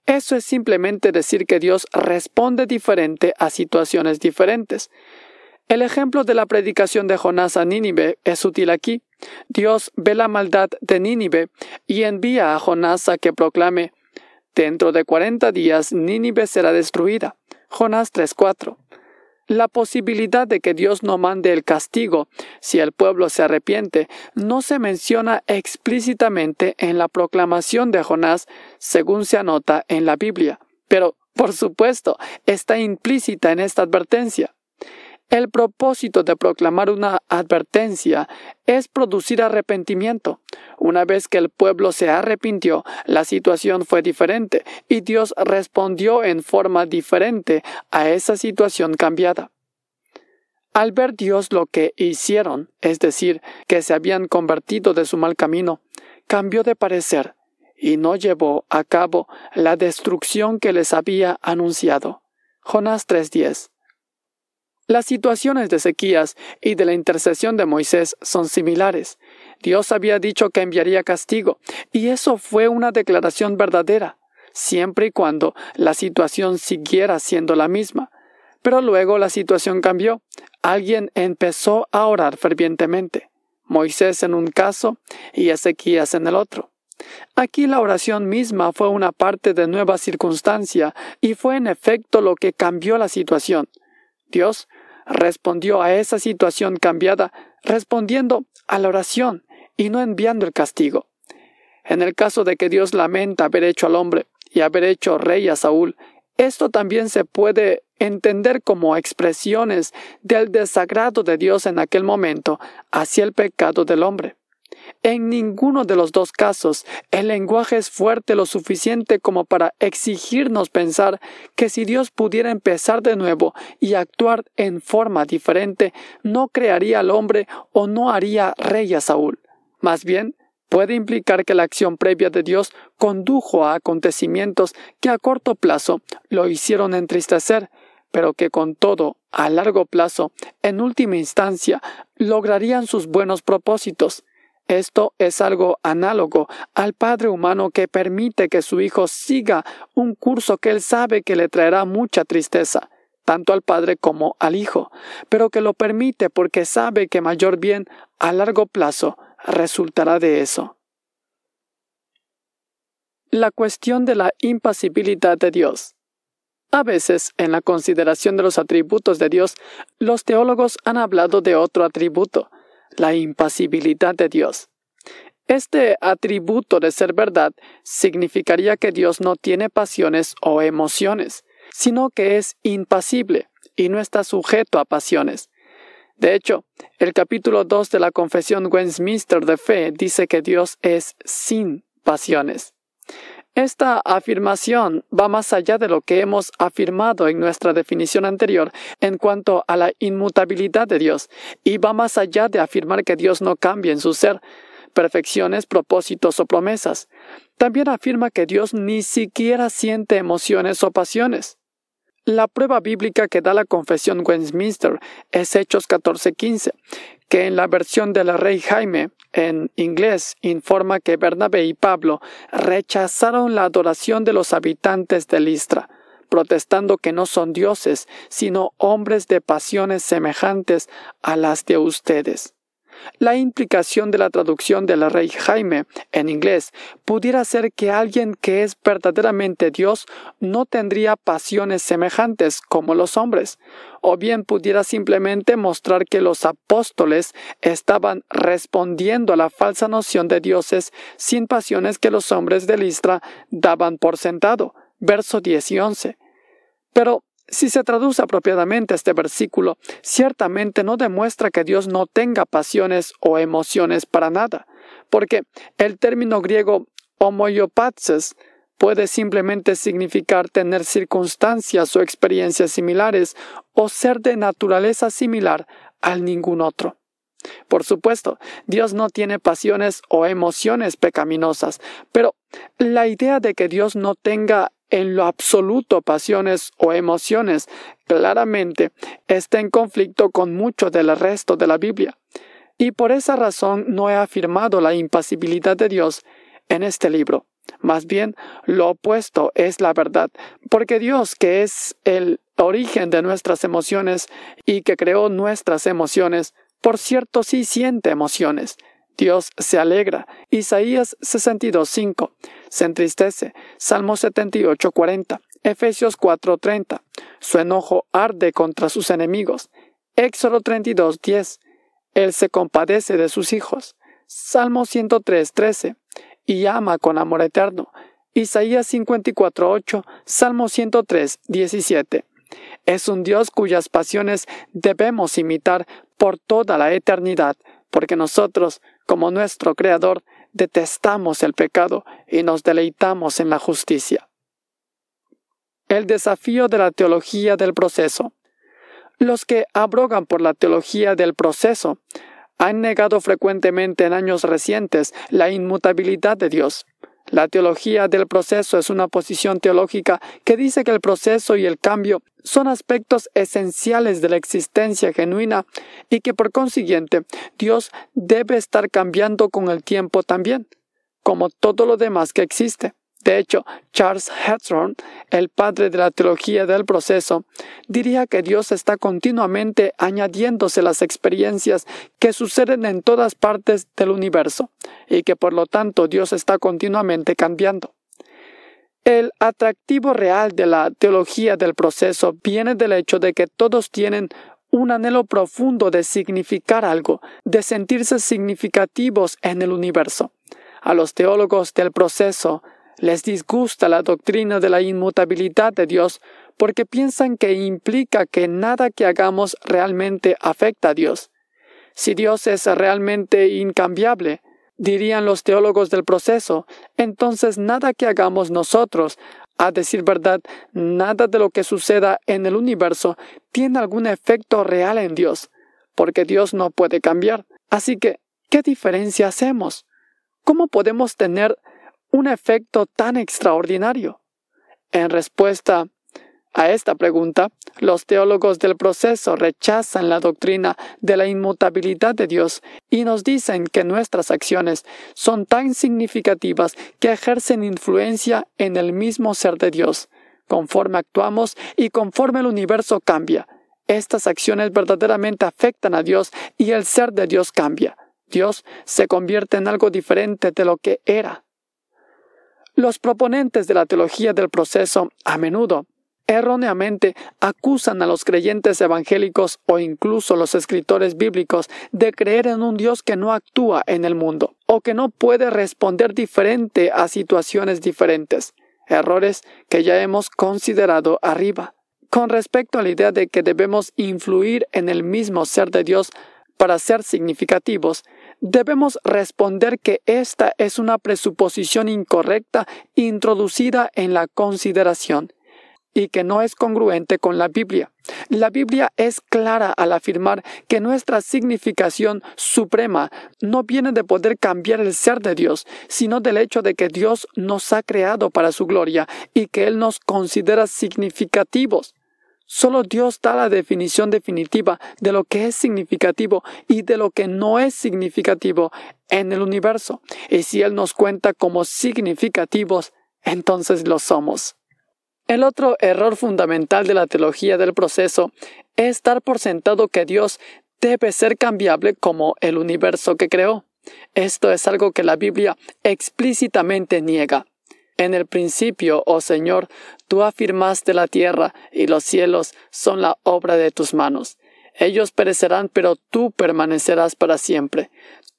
Eso es simplemente decir que Dios responde diferente a situaciones diferentes. El ejemplo de la predicación de Jonás a Nínive es útil aquí. Dios ve la maldad de Nínive y envía a Jonás a que proclame Dentro de cuarenta días Nínive será destruida. Jonás 3.4. La posibilidad de que Dios no mande el castigo si el pueblo se arrepiente no se menciona explícitamente en la proclamación de Jonás según se anota en la Biblia, pero por supuesto está implícita en esta advertencia. El propósito de proclamar una advertencia es producir arrepentimiento. Una vez que el pueblo se arrepintió, la situación fue diferente y Dios respondió en forma diferente a esa situación cambiada. Al ver Dios lo que hicieron, es decir, que se habían convertido de su mal camino, cambió de parecer y no llevó a cabo la destrucción que les había anunciado. Jonás 3:10 las situaciones de sequías y de la intercesión de Moisés son similares. Dios había dicho que enviaría castigo, y eso fue una declaración verdadera, siempre y cuando la situación siguiera siendo la misma. Pero luego la situación cambió. Alguien empezó a orar fervientemente. Moisés en un caso y Ezequías en el otro. Aquí la oración misma fue una parte de nueva circunstancia y fue en efecto lo que cambió la situación. Dios respondió a esa situación cambiada respondiendo a la oración y no enviando el castigo. En el caso de que Dios lamenta haber hecho al hombre y haber hecho rey a Saúl, Esto también se puede entender como expresiones del desagrado de Dios en aquel momento hacia el pecado del hombre. En ninguno de los dos casos el lenguaje es fuerte lo suficiente como para exigirnos pensar que si Dios pudiera empezar de nuevo y actuar en forma diferente, no crearía al hombre o no haría rey a Saúl. Más bien, puede implicar que la acción previa de Dios condujo a acontecimientos que a corto plazo lo hicieron entristecer, pero que con todo, a largo plazo, en última instancia, lograrían sus buenos propósitos. Esto es algo análogo al padre humano que permite que su hijo siga un curso que él sabe que le traerá mucha tristeza, tanto al padre como al hijo, pero que lo permite porque sabe que mayor bien a largo plazo resultará de eso. La cuestión de la impasibilidad de Dios. A veces, en la consideración de los atributos de Dios, los teólogos han hablado de otro atributo, la impasibilidad de Dios. Este atributo de ser verdad significaría que Dios no tiene pasiones o emociones, sino que es impasible y no está sujeto a pasiones. De hecho, el capítulo 2 de la Confesión Westminster de Fe dice que Dios es sin pasiones. Esta afirmación va más allá de lo que hemos afirmado en nuestra definición anterior en cuanto a la inmutabilidad de Dios, y va más allá de afirmar que Dios no cambia en su ser, perfecciones, propósitos o promesas. También afirma que Dios ni siquiera siente emociones o pasiones. La prueba bíblica que da la confesión Westminster es Hechos 14:15, que en la versión del rey Jaime, en inglés, informa que Bernabé y Pablo rechazaron la adoración de los habitantes de Listra, protestando que no son dioses, sino hombres de pasiones semejantes a las de ustedes. La implicación de la traducción del rey Jaime en inglés pudiera ser que alguien que es verdaderamente Dios no tendría pasiones semejantes como los hombres, o bien pudiera simplemente mostrar que los apóstoles estaban respondiendo a la falsa noción de dioses sin pasiones que los hombres de Listra daban por sentado. Verso 10 y 11. Pero si se traduce apropiadamente este versículo, ciertamente no demuestra que Dios no tenga pasiones o emociones para nada, porque el término griego homoiopatses puede simplemente significar tener circunstancias o experiencias similares o ser de naturaleza similar al ningún otro. Por supuesto, Dios no tiene pasiones o emociones pecaminosas, pero la idea de que Dios no tenga en lo absoluto pasiones o emociones, claramente está en conflicto con mucho del resto de la Biblia. Y por esa razón no he afirmado la impasibilidad de Dios en este libro. Más bien, lo opuesto es la verdad, porque Dios, que es el origen de nuestras emociones y que creó nuestras emociones, por cierto sí siente emociones, Dios se alegra. Isaías 62.5. Se entristece. Salmo 78.40. Efesios 4.30. Su enojo arde contra sus enemigos. Éxodo 32.10. Él se compadece de sus hijos. Salmo 103.13. Y ama con amor eterno. Isaías 54.8. Salmo 103.17. Es un Dios cuyas pasiones debemos imitar por toda la eternidad, porque nosotros como nuestro Creador, detestamos el pecado y nos deleitamos en la justicia. El desafío de la teología del proceso. Los que abrogan por la teología del proceso han negado frecuentemente en años recientes la inmutabilidad de Dios. La teología del proceso es una posición teológica que dice que el proceso y el cambio son aspectos esenciales de la existencia genuina y que por consiguiente Dios debe estar cambiando con el tiempo también, como todo lo demás que existe. De hecho, Charles Hawthorne, el padre de la teología del proceso, diría que Dios está continuamente añadiéndose las experiencias que suceden en todas partes del universo y que por lo tanto Dios está continuamente cambiando. El atractivo real de la teología del proceso viene del hecho de que todos tienen un anhelo profundo de significar algo, de sentirse significativos en el universo. A los teólogos del proceso Les disgusta la doctrina de la inmutabilidad de Dios porque piensan que implica que nada que hagamos realmente afecta a Dios. Si Dios es realmente incambiable, dirían los teólogos del proceso, entonces nada que hagamos nosotros, a decir verdad, nada de lo que suceda en el universo tiene algún efecto real en Dios, porque Dios no puede cambiar. Así que, ¿qué diferencia hacemos? ¿Cómo podemos tener un efecto tan extraordinario? En respuesta a esta pregunta, los teólogos del proceso rechazan la doctrina de la inmutabilidad de Dios y nos dicen que nuestras acciones son tan significativas que ejercen influencia en el mismo ser de Dios. Conforme actuamos y conforme el universo cambia, estas acciones verdaderamente afectan a Dios y el ser de Dios cambia. Dios se convierte en algo diferente de lo que era. Los proponentes de la teología del proceso a menudo erróneamente acusan a los creyentes evangélicos o incluso los escritores bíblicos de creer en un Dios que no actúa en el mundo o que no puede responder diferente a situaciones diferentes, errores que ya hemos considerado arriba. Con respecto a la idea de que debemos influir en el mismo ser de Dios para ser significativos, debemos responder que esta es una presuposición incorrecta introducida en la consideración y que no es congruente con la Biblia. La Biblia es clara al afirmar que nuestra significación suprema no viene de poder cambiar el ser de Dios, sino del hecho de que Dios nos ha creado para su gloria y que Él nos considera significativos. Solo Dios da la definición definitiva de lo que es significativo y de lo que no es significativo en el universo. Y si Él nos cuenta como significativos, entonces lo somos. El otro error fundamental de la teología del proceso es dar por sentado que Dios debe ser cambiable como el universo que creó. Esto es algo que la Biblia explícitamente niega. En el principio, oh Señor, tú afirmaste la tierra y los cielos son la obra de tus manos. Ellos perecerán, pero tú permanecerás para siempre.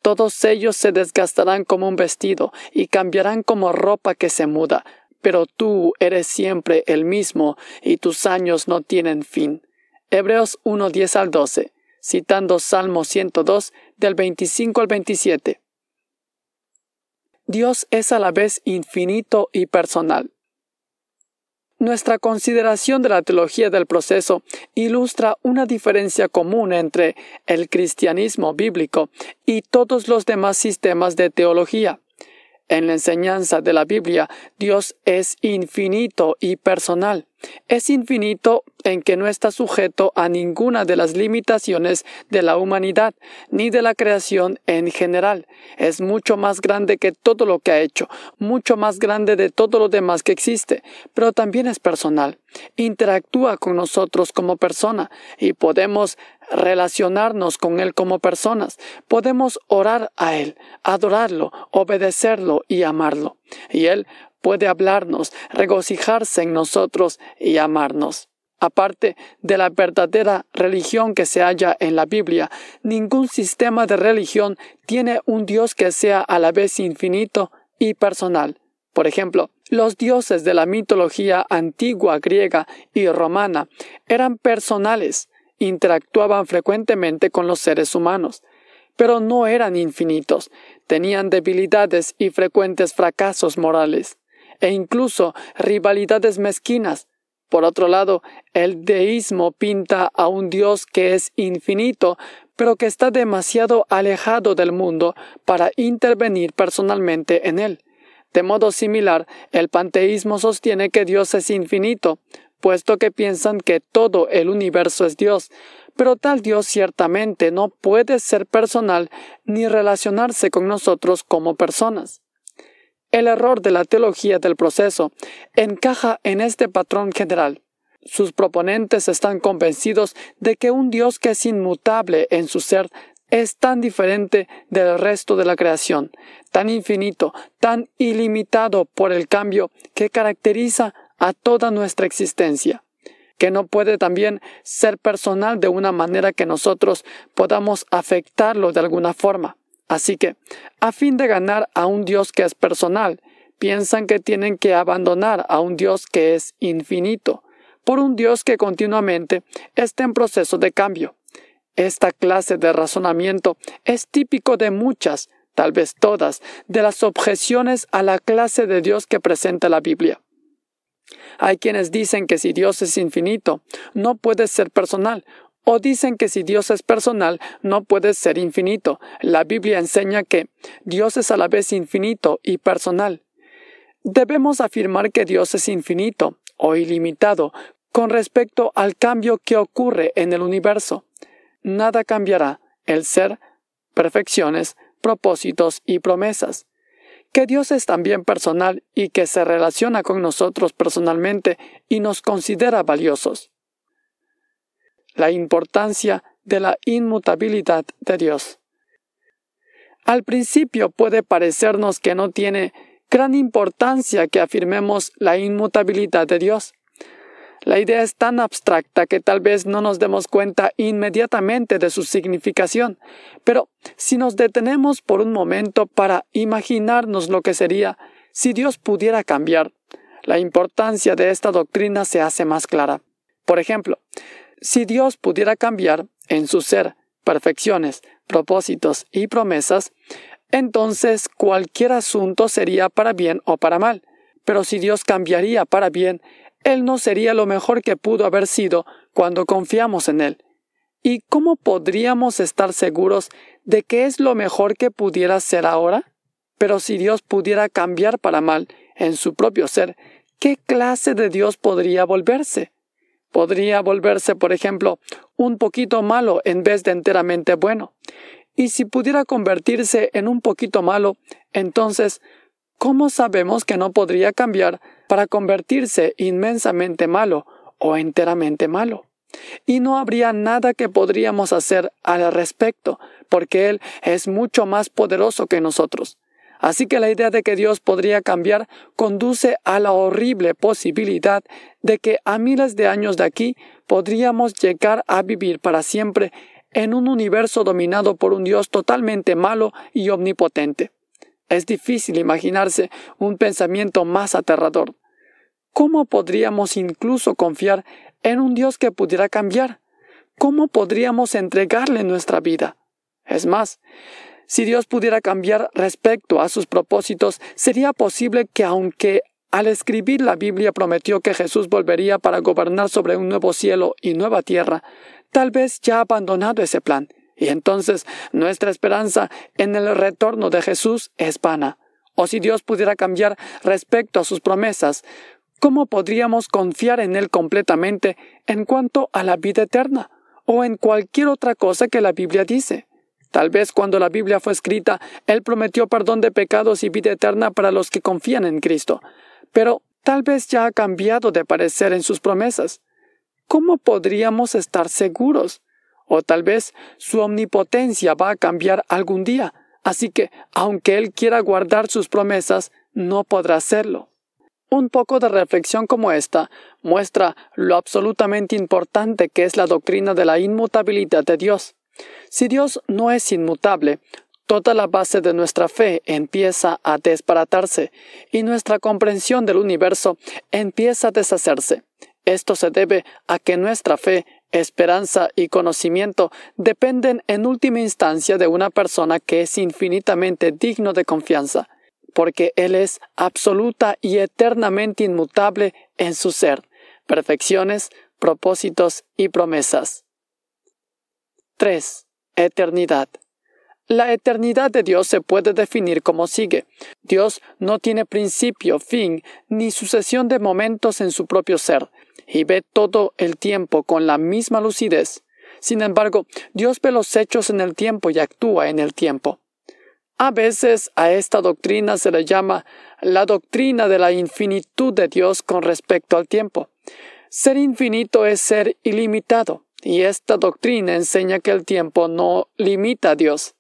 Todos ellos se desgastarán como un vestido y cambiarán como ropa que se muda, pero tú eres siempre el mismo y tus años no tienen fin. Hebreos 1, 10 al 12, citando Salmo 102 del 25 al 27. Dios es a la vez infinito y personal. Nuestra consideración de la teología del proceso ilustra una diferencia común entre el cristianismo bíblico y todos los demás sistemas de teología. En la enseñanza de la Biblia, Dios es infinito y personal. Es infinito en que no está sujeto a ninguna de las limitaciones de la humanidad ni de la creación en general. Es mucho más grande que todo lo que ha hecho, mucho más grande de todo lo demás que existe, pero también es personal. Interactúa con nosotros como persona y podemos relacionarnos con Él como personas. Podemos orar a Él, adorarlo, obedecerlo y amarlo. Y Él puede hablarnos, regocijarse en nosotros y amarnos. Aparte de la verdadera religión que se halla en la Biblia, ningún sistema de religión tiene un Dios que sea a la vez infinito y personal. Por ejemplo, los dioses de la mitología antigua griega y romana eran personales, interactuaban frecuentemente con los seres humanos, pero no eran infinitos, tenían debilidades y frecuentes fracasos morales, e incluso rivalidades mezquinas. Por otro lado, el deísmo pinta a un Dios que es infinito, pero que está demasiado alejado del mundo para intervenir personalmente en él. De modo similar, el panteísmo sostiene que Dios es infinito, puesto que piensan que todo el universo es Dios, pero tal Dios ciertamente no puede ser personal ni relacionarse con nosotros como personas. El error de la teología del proceso encaja en este patrón general. Sus proponentes están convencidos de que un Dios que es inmutable en su ser es tan diferente del resto de la creación, tan infinito, tan ilimitado por el cambio que caracteriza a toda nuestra existencia, que no puede también ser personal de una manera que nosotros podamos afectarlo de alguna forma. Así que, a fin de ganar a un Dios que es personal, piensan que tienen que abandonar a un Dios que es infinito, por un Dios que continuamente está en proceso de cambio. Esta clase de razonamiento es típico de muchas, tal vez todas, de las objeciones a la clase de Dios que presenta la Biblia. Hay quienes dicen que si Dios es infinito, no puede ser personal, o dicen que si Dios es personal, no puede ser infinito. La Biblia enseña que Dios es a la vez infinito y personal. Debemos afirmar que Dios es infinito o ilimitado con respecto al cambio que ocurre en el universo. Nada cambiará el ser, perfecciones, propósitos y promesas. Que Dios es también personal y que se relaciona con nosotros personalmente y nos considera valiosos. La importancia de la inmutabilidad de Dios. Al principio puede parecernos que no tiene gran importancia que afirmemos la inmutabilidad de Dios. La idea es tan abstracta que tal vez no nos demos cuenta inmediatamente de su significación, pero si nos detenemos por un momento para imaginarnos lo que sería si Dios pudiera cambiar, la importancia de esta doctrina se hace más clara. Por ejemplo, si Dios pudiera cambiar en su ser perfecciones, propósitos y promesas, entonces cualquier asunto sería para bien o para mal. Pero si Dios cambiaría para bien, Él no sería lo mejor que pudo haber sido cuando confiamos en Él. ¿Y cómo podríamos estar seguros de que es lo mejor que pudiera ser ahora? Pero si Dios pudiera cambiar para mal en su propio ser, ¿qué clase de Dios podría volverse? Podría volverse, por ejemplo, un poquito malo en vez de enteramente bueno. Y si pudiera convertirse en un poquito malo, entonces, ¿cómo sabemos que no podría cambiar para convertirse inmensamente malo o enteramente malo? Y no habría nada que podríamos hacer al respecto, porque Él es mucho más poderoso que nosotros. Así que la idea de que Dios podría cambiar conduce a la horrible posibilidad de que a miles de años de aquí podríamos llegar a vivir para siempre en un universo dominado por un Dios totalmente malo y omnipotente. Es difícil imaginarse un pensamiento más aterrador. ¿Cómo podríamos incluso confiar en un Dios que pudiera cambiar? ¿Cómo podríamos entregarle nuestra vida? Es más, si Dios pudiera cambiar respecto a sus propósitos, sería posible que aunque al escribir la Biblia prometió que Jesús volvería para gobernar sobre un nuevo cielo y nueva tierra, tal vez ya ha abandonado ese plan, y entonces nuestra esperanza en el retorno de Jesús es vana. O si Dios pudiera cambiar respecto a sus promesas, ¿cómo podríamos confiar en Él completamente en cuanto a la vida eterna o en cualquier otra cosa que la Biblia dice? Tal vez cuando la Biblia fue escrita, Él prometió perdón de pecados y vida eterna para los que confían en Cristo, pero tal vez ya ha cambiado de parecer en sus promesas. ¿cómo podríamos estar seguros? O tal vez su omnipotencia va a cambiar algún día, así que, aunque Él quiera guardar sus promesas, no podrá hacerlo. Un poco de reflexión como esta muestra lo absolutamente importante que es la doctrina de la inmutabilidad de Dios. Si Dios no es inmutable, toda la base de nuestra fe empieza a desbaratarse y nuestra comprensión del universo empieza a deshacerse. Esto se debe a que nuestra fe, esperanza y conocimiento dependen en última instancia de una persona que es infinitamente digno de confianza, porque Él es absoluta y eternamente inmutable en su ser, perfecciones, propósitos y promesas. 3. Eternidad. La eternidad de Dios se puede definir como sigue. Dios no tiene principio, fin, ni sucesión de momentos en su propio ser y ve todo el tiempo con la misma lucidez. Sin embargo, Dios ve los hechos en el tiempo y actúa en el tiempo. A veces a esta doctrina se le llama la doctrina de la infinitud de Dios con respecto al tiempo. Ser infinito es ser ilimitado, y esta doctrina enseña que el tiempo no limita a Dios.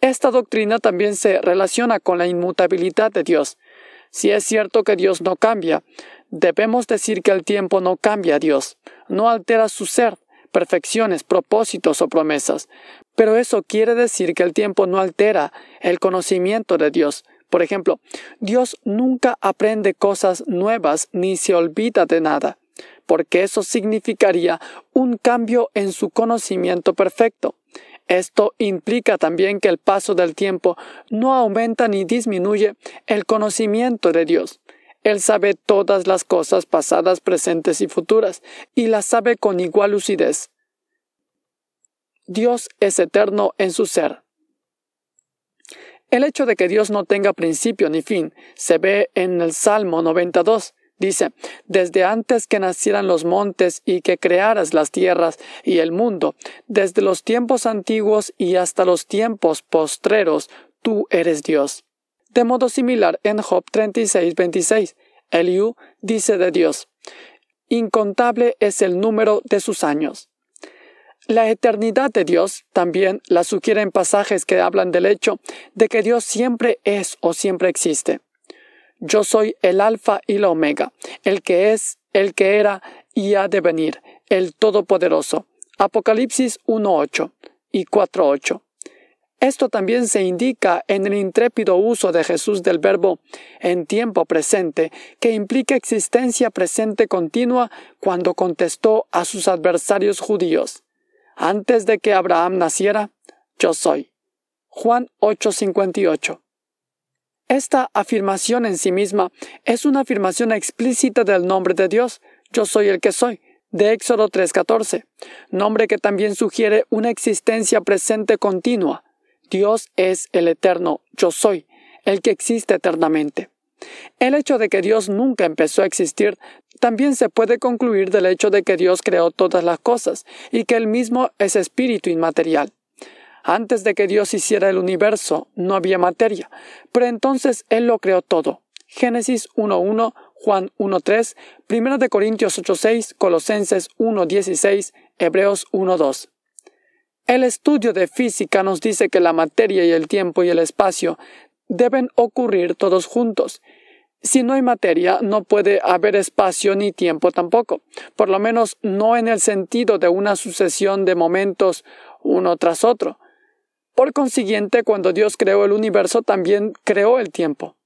Esta doctrina también se relaciona con la inmutabilidad de Dios. Si es cierto que Dios no cambia, Debemos decir que el tiempo no cambia a Dios, no altera su ser, perfecciones, propósitos o promesas, pero eso quiere decir que el tiempo no altera el conocimiento de Dios, Por ejemplo, Dios nunca aprende cosas nuevas ni se olvida de nada, porque eso significaría un cambio en su conocimiento perfecto. Esto implica también que el paso del tiempo no aumenta ni disminuye el conocimiento de Dios. Él sabe todas las cosas pasadas, presentes y futuras, y las sabe con igual lucidez. Dios es eterno en su ser. El hecho de que Dios no tenga principio ni fin se ve en el Salmo 92. Dice, desde antes que nacieran los montes y que crearas las tierras y el mundo, desde los tiempos antiguos y hasta los tiempos postreros, tú eres Dios. De modo similar en Job 36, 26, Eliú dice de Dios, incontable es el número de sus años. La eternidad de Dios también la sugieren pasajes que hablan del hecho de que Dios siempre es o siempre existe. Yo soy el alfa y la omega, el que es, el que era y ha de venir, el Todopoderoso. Apocalipsis 1.8 y 4.8. Esto también se indica en el intrépido uso de Jesús del verbo en tiempo presente, que implica existencia presente continua cuando contestó a sus adversarios judíos. Antes de que Abraham naciera, yo soy. Juan 8:58. Esta afirmación en sí misma es una afirmación explícita del nombre de Dios, yo soy el que soy, de Éxodo 3.14, nombre que también sugiere una existencia presente continua. Dios es el eterno, yo soy, el que existe eternamente. El hecho de que Dios nunca empezó a existir también se puede concluir del hecho de que Dios creó todas las cosas y que Él mismo es espíritu inmaterial. Antes de que Dios hiciera el universo, no había materia, pero entonces Él lo creó todo. Génesis 1.1, Juan 1.3, 1 de Corintios 8.6, Colosenses 1.16, Hebreos 1.2. El estudio de física nos dice que la materia y el tiempo y el espacio deben ocurrir todos juntos. Si no hay materia, no puede haber espacio ni tiempo tampoco, por lo menos no en el sentido de una sucesión de momentos uno tras otro. Por consiguiente, cuando Dios creó el universo, también creó el tiempo.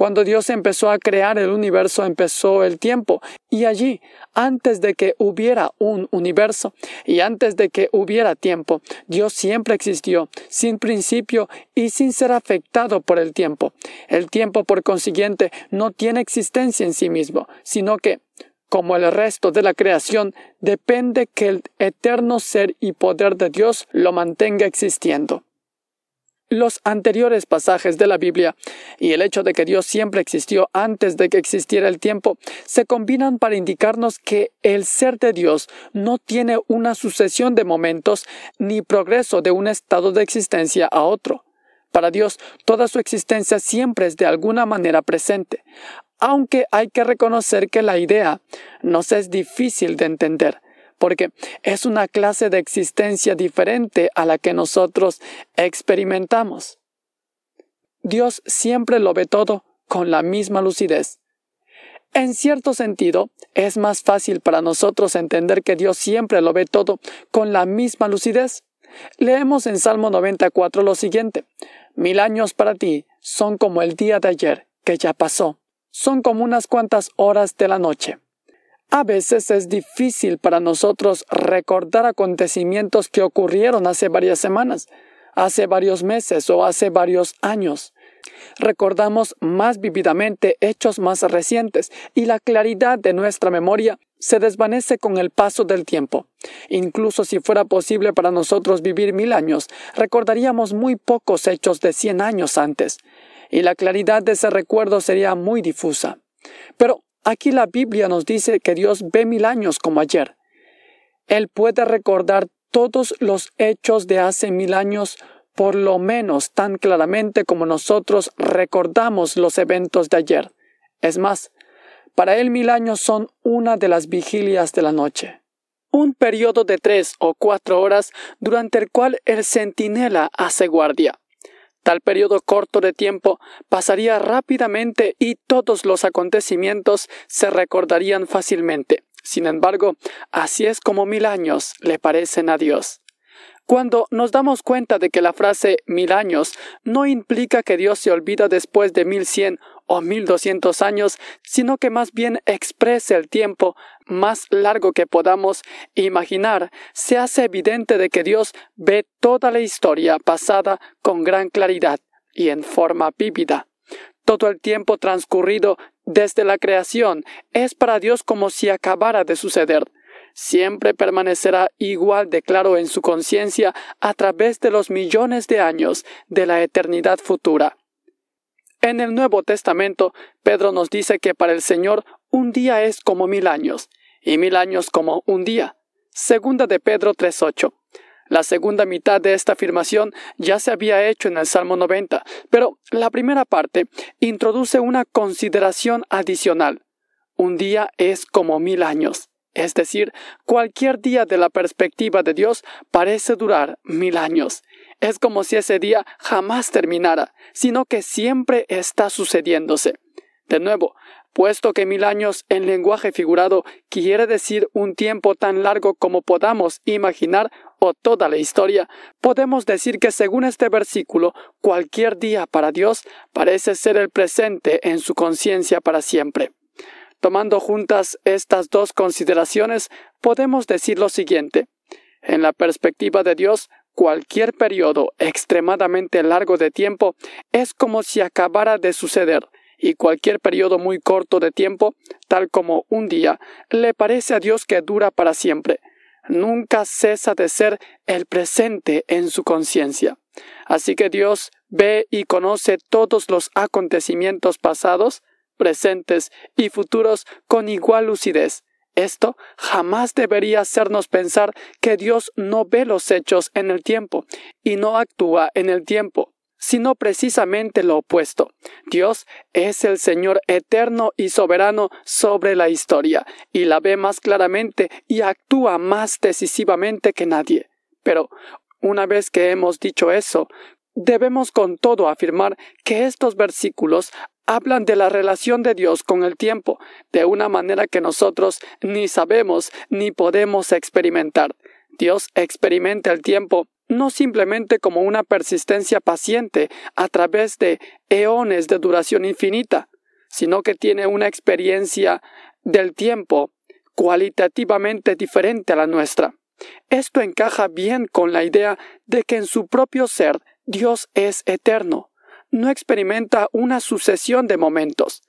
Cuando Dios empezó a crear el universo, empezó el tiempo. Y allí, antes de que hubiera un universo y antes de que hubiera tiempo, Dios siempre existió, sin principio y sin ser afectado por el tiempo. El tiempo, por consiguiente, no tiene existencia en sí mismo, sino que, como el resto de la creación, depende que el eterno ser y poder de Dios lo mantenga existiendo. Los anteriores pasajes de la Biblia y el hecho de que Dios siempre existió antes de que existiera el tiempo se combinan para indicarnos que el ser de Dios no tiene una sucesión de momentos ni progreso de un estado de existencia a otro. Para Dios, toda su existencia siempre es de alguna manera presente, aunque hay que reconocer que la idea nos es difícil de entender porque es una clase de existencia diferente a la que nosotros experimentamos. Dios siempre lo ve todo con la misma lucidez. En cierto sentido, es más fácil para nosotros entender que Dios siempre lo ve todo con la misma lucidez. Leemos en Salmo 94 lo siguiente, Mil años para ti son como el día de ayer, que ya pasó, son como unas cuantas horas de la noche. A veces es difícil para nosotros recordar acontecimientos que ocurrieron hace varias semanas, hace varios meses o hace varios años. Recordamos más vívidamente hechos más recientes y la claridad de nuestra memoria se desvanece con el paso del tiempo. Incluso si fuera posible para nosotros vivir mil años, recordaríamos muy pocos hechos de cien años antes, y la claridad de ese recuerdo sería muy difusa. Pero Aquí la Biblia nos dice que Dios ve mil años como ayer. Él puede recordar todos los hechos de hace mil años por lo menos tan claramente como nosotros recordamos los eventos de ayer. Es más, para Él mil años son una de las vigilias de la noche. Un periodo de tres o cuatro horas durante el cual el centinela hace guardia. Tal periodo corto de tiempo pasaría rápidamente y todos los acontecimientos se recordarían fácilmente. Sin embargo, así es como mil años le parecen a Dios. Cuando nos damos cuenta de que la frase mil años no implica que Dios se olvida después de mil cien o mil doscientos años, sino que más bien exprese el tiempo más largo que podamos imaginar, se hace evidente de que Dios ve toda la historia pasada con gran claridad y en forma vívida. Todo el tiempo transcurrido desde la creación es para Dios como si acabara de suceder siempre permanecerá igual de claro en su conciencia a través de los millones de años de la eternidad futura. En el Nuevo Testamento, Pedro nos dice que para el Señor un día es como mil años, y mil años como un día. Segunda de Pedro 3.8. La segunda mitad de esta afirmación ya se había hecho en el Salmo 90, pero la primera parte introduce una consideración adicional. Un día es como mil años. Es decir, cualquier día de la perspectiva de Dios parece durar mil años. Es como si ese día jamás terminara, sino que siempre está sucediéndose. De nuevo, puesto que mil años en lenguaje figurado quiere decir un tiempo tan largo como podamos imaginar o toda la historia, podemos decir que según este versículo, cualquier día para Dios parece ser el presente en su conciencia para siempre. Tomando juntas estas dos consideraciones, podemos decir lo siguiente. En la perspectiva de Dios, cualquier periodo extremadamente largo de tiempo es como si acabara de suceder, y cualquier periodo muy corto de tiempo, tal como un día, le parece a Dios que dura para siempre. Nunca cesa de ser el presente en su conciencia. Así que Dios ve y conoce todos los acontecimientos pasados, presentes y futuros con igual lucidez. Esto jamás debería hacernos pensar que Dios no ve los hechos en el tiempo y no actúa en el tiempo, sino precisamente lo opuesto. Dios es el Señor eterno y soberano sobre la historia, y la ve más claramente y actúa más decisivamente que nadie. Pero, una vez que hemos dicho eso, debemos con todo afirmar que estos versículos hablan de la relación de Dios con el tiempo de una manera que nosotros ni sabemos ni podemos experimentar. Dios experimenta el tiempo no simplemente como una persistencia paciente a través de eones de duración infinita, sino que tiene una experiencia del tiempo cualitativamente diferente a la nuestra. Esto encaja bien con la idea de que en su propio ser Dios es eterno, no experimenta una sucesión de momentos.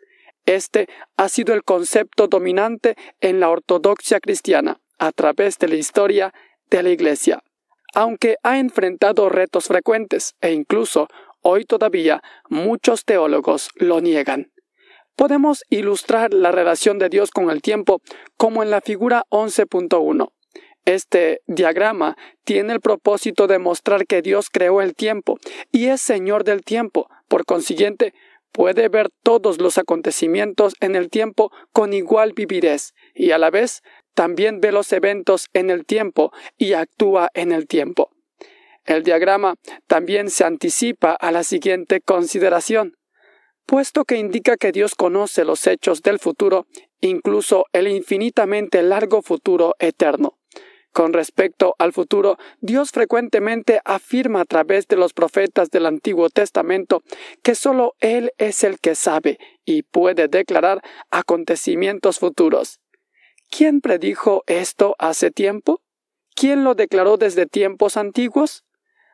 Este ha sido el concepto dominante en la ortodoxia cristiana a través de la historia de la Iglesia. Aunque ha enfrentado retos frecuentes e incluso hoy todavía muchos teólogos lo niegan. Podemos ilustrar la relación de Dios con el tiempo como en la figura 11.1. Este diagrama tiene el propósito de mostrar que Dios creó el tiempo y es Señor del tiempo. Por consiguiente, puede ver todos los acontecimientos en el tiempo con igual vividez y a la vez también ve los eventos en el tiempo y actúa en el tiempo. El diagrama también se anticipa a la siguiente consideración. Puesto que indica que Dios conoce los hechos del futuro, incluso el infinitamente largo futuro eterno. Con respecto al futuro, Dios frecuentemente afirma a través de los profetas del Antiguo Testamento que sólo Él es el que sabe y puede declarar acontecimientos futuros. ¿Quién predijo esto hace tiempo? ¿Quién lo declaró desde tiempos antiguos?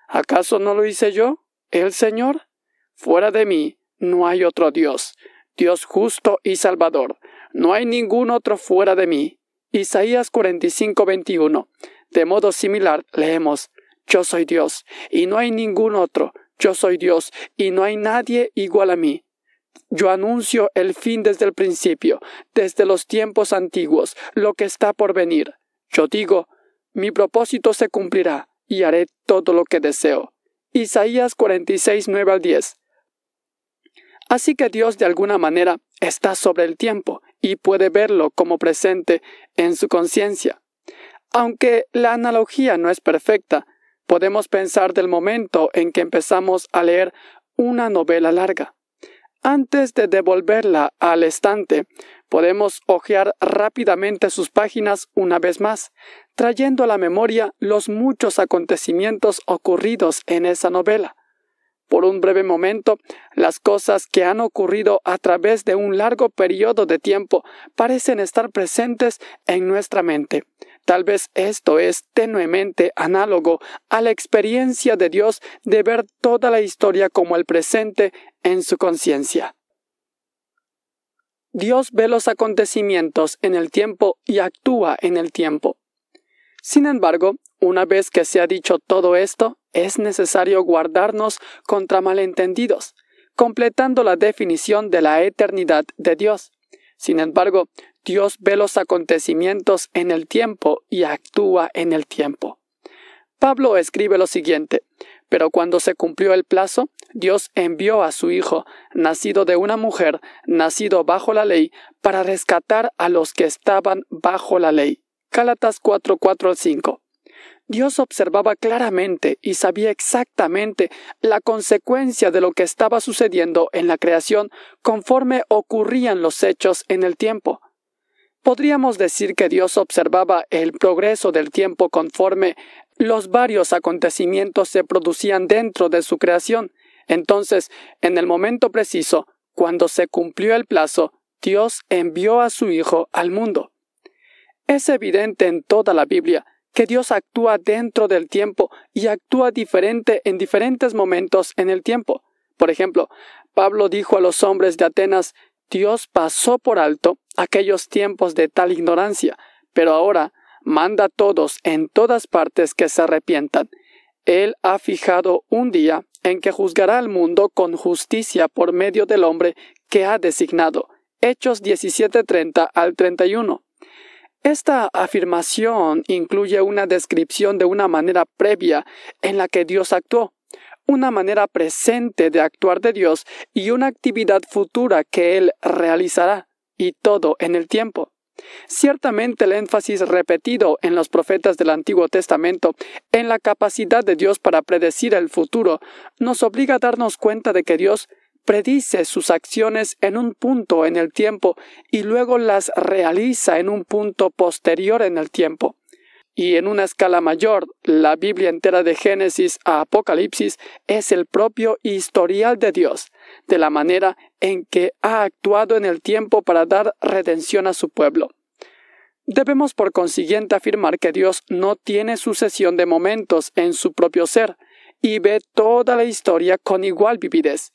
¿Acaso no lo hice yo, el Señor? Fuera de mí no hay otro Dios, Dios justo y salvador. No hay ningún otro fuera de mí. Isaías 45, 21. De modo similar, leemos, Yo soy Dios, y no hay ningún otro, yo soy Dios, y no hay nadie igual a mí. Yo anuncio el fin desde el principio, desde los tiempos antiguos, lo que está por venir. Yo digo, mi propósito se cumplirá, y haré todo lo que deseo. Isaías 46, 9 al 10. Así que Dios de alguna manera está sobre el tiempo y puede verlo como presente en su conciencia. Aunque la analogía no es perfecta, podemos pensar del momento en que empezamos a leer una novela larga. Antes de devolverla al estante, podemos hojear rápidamente sus páginas una vez más, trayendo a la memoria los muchos acontecimientos ocurridos en esa novela. Por un breve momento, las cosas que han ocurrido a través de un largo periodo de tiempo parecen estar presentes en nuestra mente. Tal vez esto es tenuemente análogo a la experiencia de Dios de ver toda la historia como el presente en su conciencia. Dios ve los acontecimientos en el tiempo y actúa en el tiempo. Sin embargo, una vez que se ha dicho todo esto, es necesario guardarnos contra malentendidos, completando la definición de la eternidad de Dios. Sin embargo, Dios ve los acontecimientos en el tiempo y actúa en el tiempo. Pablo escribe lo siguiente, pero cuando se cumplió el plazo, Dios envió a su Hijo, nacido de una mujer, nacido bajo la ley, para rescatar a los que estaban bajo la ley. Gálatas 4, 5. Dios observaba claramente y sabía exactamente la consecuencia de lo que estaba sucediendo en la creación conforme ocurrían los hechos en el tiempo. Podríamos decir que Dios observaba el progreso del tiempo conforme los varios acontecimientos se producían dentro de su creación. Entonces, en el momento preciso, cuando se cumplió el plazo, Dios envió a su Hijo al mundo. Es evidente en toda la Biblia que Dios actúa dentro del tiempo y actúa diferente en diferentes momentos en el tiempo. Por ejemplo, Pablo dijo a los hombres de Atenas, Dios pasó por alto aquellos tiempos de tal ignorancia, pero ahora manda a todos en todas partes que se arrepientan. Él ha fijado un día en que juzgará al mundo con justicia por medio del hombre que ha designado. Hechos 17:30 al 31. Esta afirmación incluye una descripción de una manera previa en la que Dios actuó, una manera presente de actuar de Dios y una actividad futura que Él realizará, y todo en el tiempo. Ciertamente el énfasis repetido en los profetas del Antiguo Testamento en la capacidad de Dios para predecir el futuro nos obliga a darnos cuenta de que Dios predice sus acciones en un punto en el tiempo y luego las realiza en un punto posterior en el tiempo. Y en una escala mayor, la Biblia entera de Génesis a Apocalipsis es el propio historial de Dios, de la manera en que ha actuado en el tiempo para dar redención a su pueblo. Debemos por consiguiente afirmar que Dios no tiene sucesión de momentos en su propio ser, y ve toda la historia con igual vividez,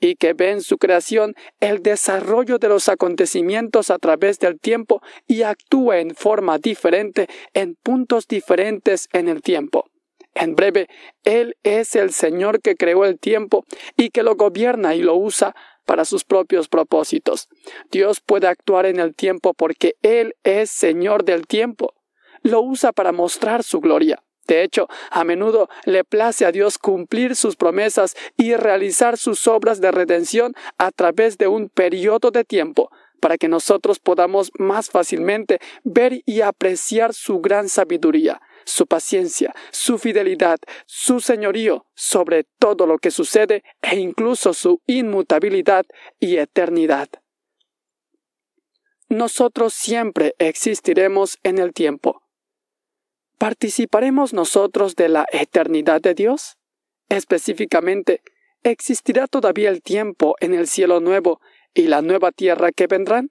y que ve en su creación el desarrollo de los acontecimientos a través del tiempo y actúa en forma diferente en puntos diferentes en el tiempo. En breve, Él es el Señor que creó el tiempo y que lo gobierna y lo usa para sus propios propósitos. Dios puede actuar en el tiempo porque Él es Señor del tiempo. Lo usa para mostrar su gloria. De hecho, a menudo le place a Dios cumplir sus promesas y realizar sus obras de redención a través de un periodo de tiempo, para que nosotros podamos más fácilmente ver y apreciar su gran sabiduría, su paciencia, su fidelidad, su señorío sobre todo lo que sucede e incluso su inmutabilidad y eternidad. Nosotros siempre existiremos en el tiempo ¿Participaremos nosotros de la eternidad de Dios? Específicamente, ¿existirá todavía el tiempo en el cielo nuevo y la nueva tierra que vendrán?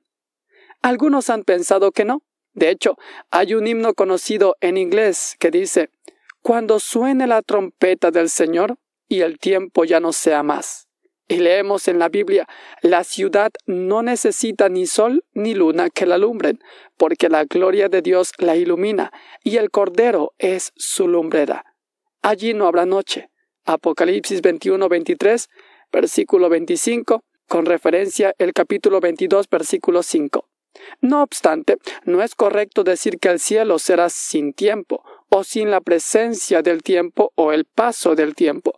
Algunos han pensado que no. De hecho, hay un himno conocido en inglés que dice, Cuando suene la trompeta del Señor y el tiempo ya no sea más. Y leemos en la Biblia, la ciudad no necesita ni sol ni luna que la alumbren, porque la gloria de Dios la ilumina, y el Cordero es su lumbrera. Allí no habrá noche. Apocalipsis 21, 23, versículo 25, con referencia el capítulo 22, versículo 5. No obstante, no es correcto decir que el cielo será sin tiempo, o sin la presencia del tiempo o el paso del tiempo.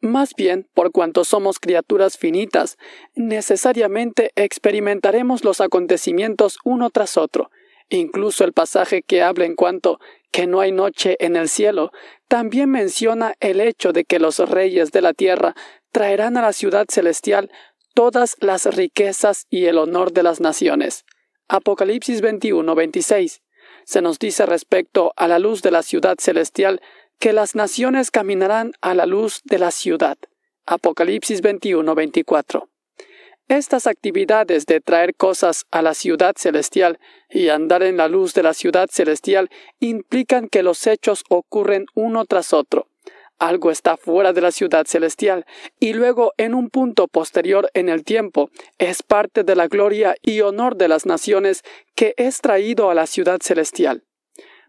Más bien, por cuanto somos criaturas finitas, necesariamente experimentaremos los acontecimientos uno tras otro. Incluso el pasaje que habla en cuanto que no hay noche en el cielo, también menciona el hecho de que los reyes de la tierra traerán a la ciudad celestial todas las riquezas y el honor de las naciones. Apocalipsis 21, 26. Se nos dice respecto a la luz de la ciudad celestial que las naciones caminarán a la luz de la ciudad. Apocalipsis 21, 24. Estas actividades de traer cosas a la ciudad celestial y andar en la luz de la ciudad celestial implican que los hechos ocurren uno tras otro. Algo está fuera de la ciudad celestial y luego en un punto posterior en el tiempo es parte de la gloria y honor de las naciones que es traído a la ciudad celestial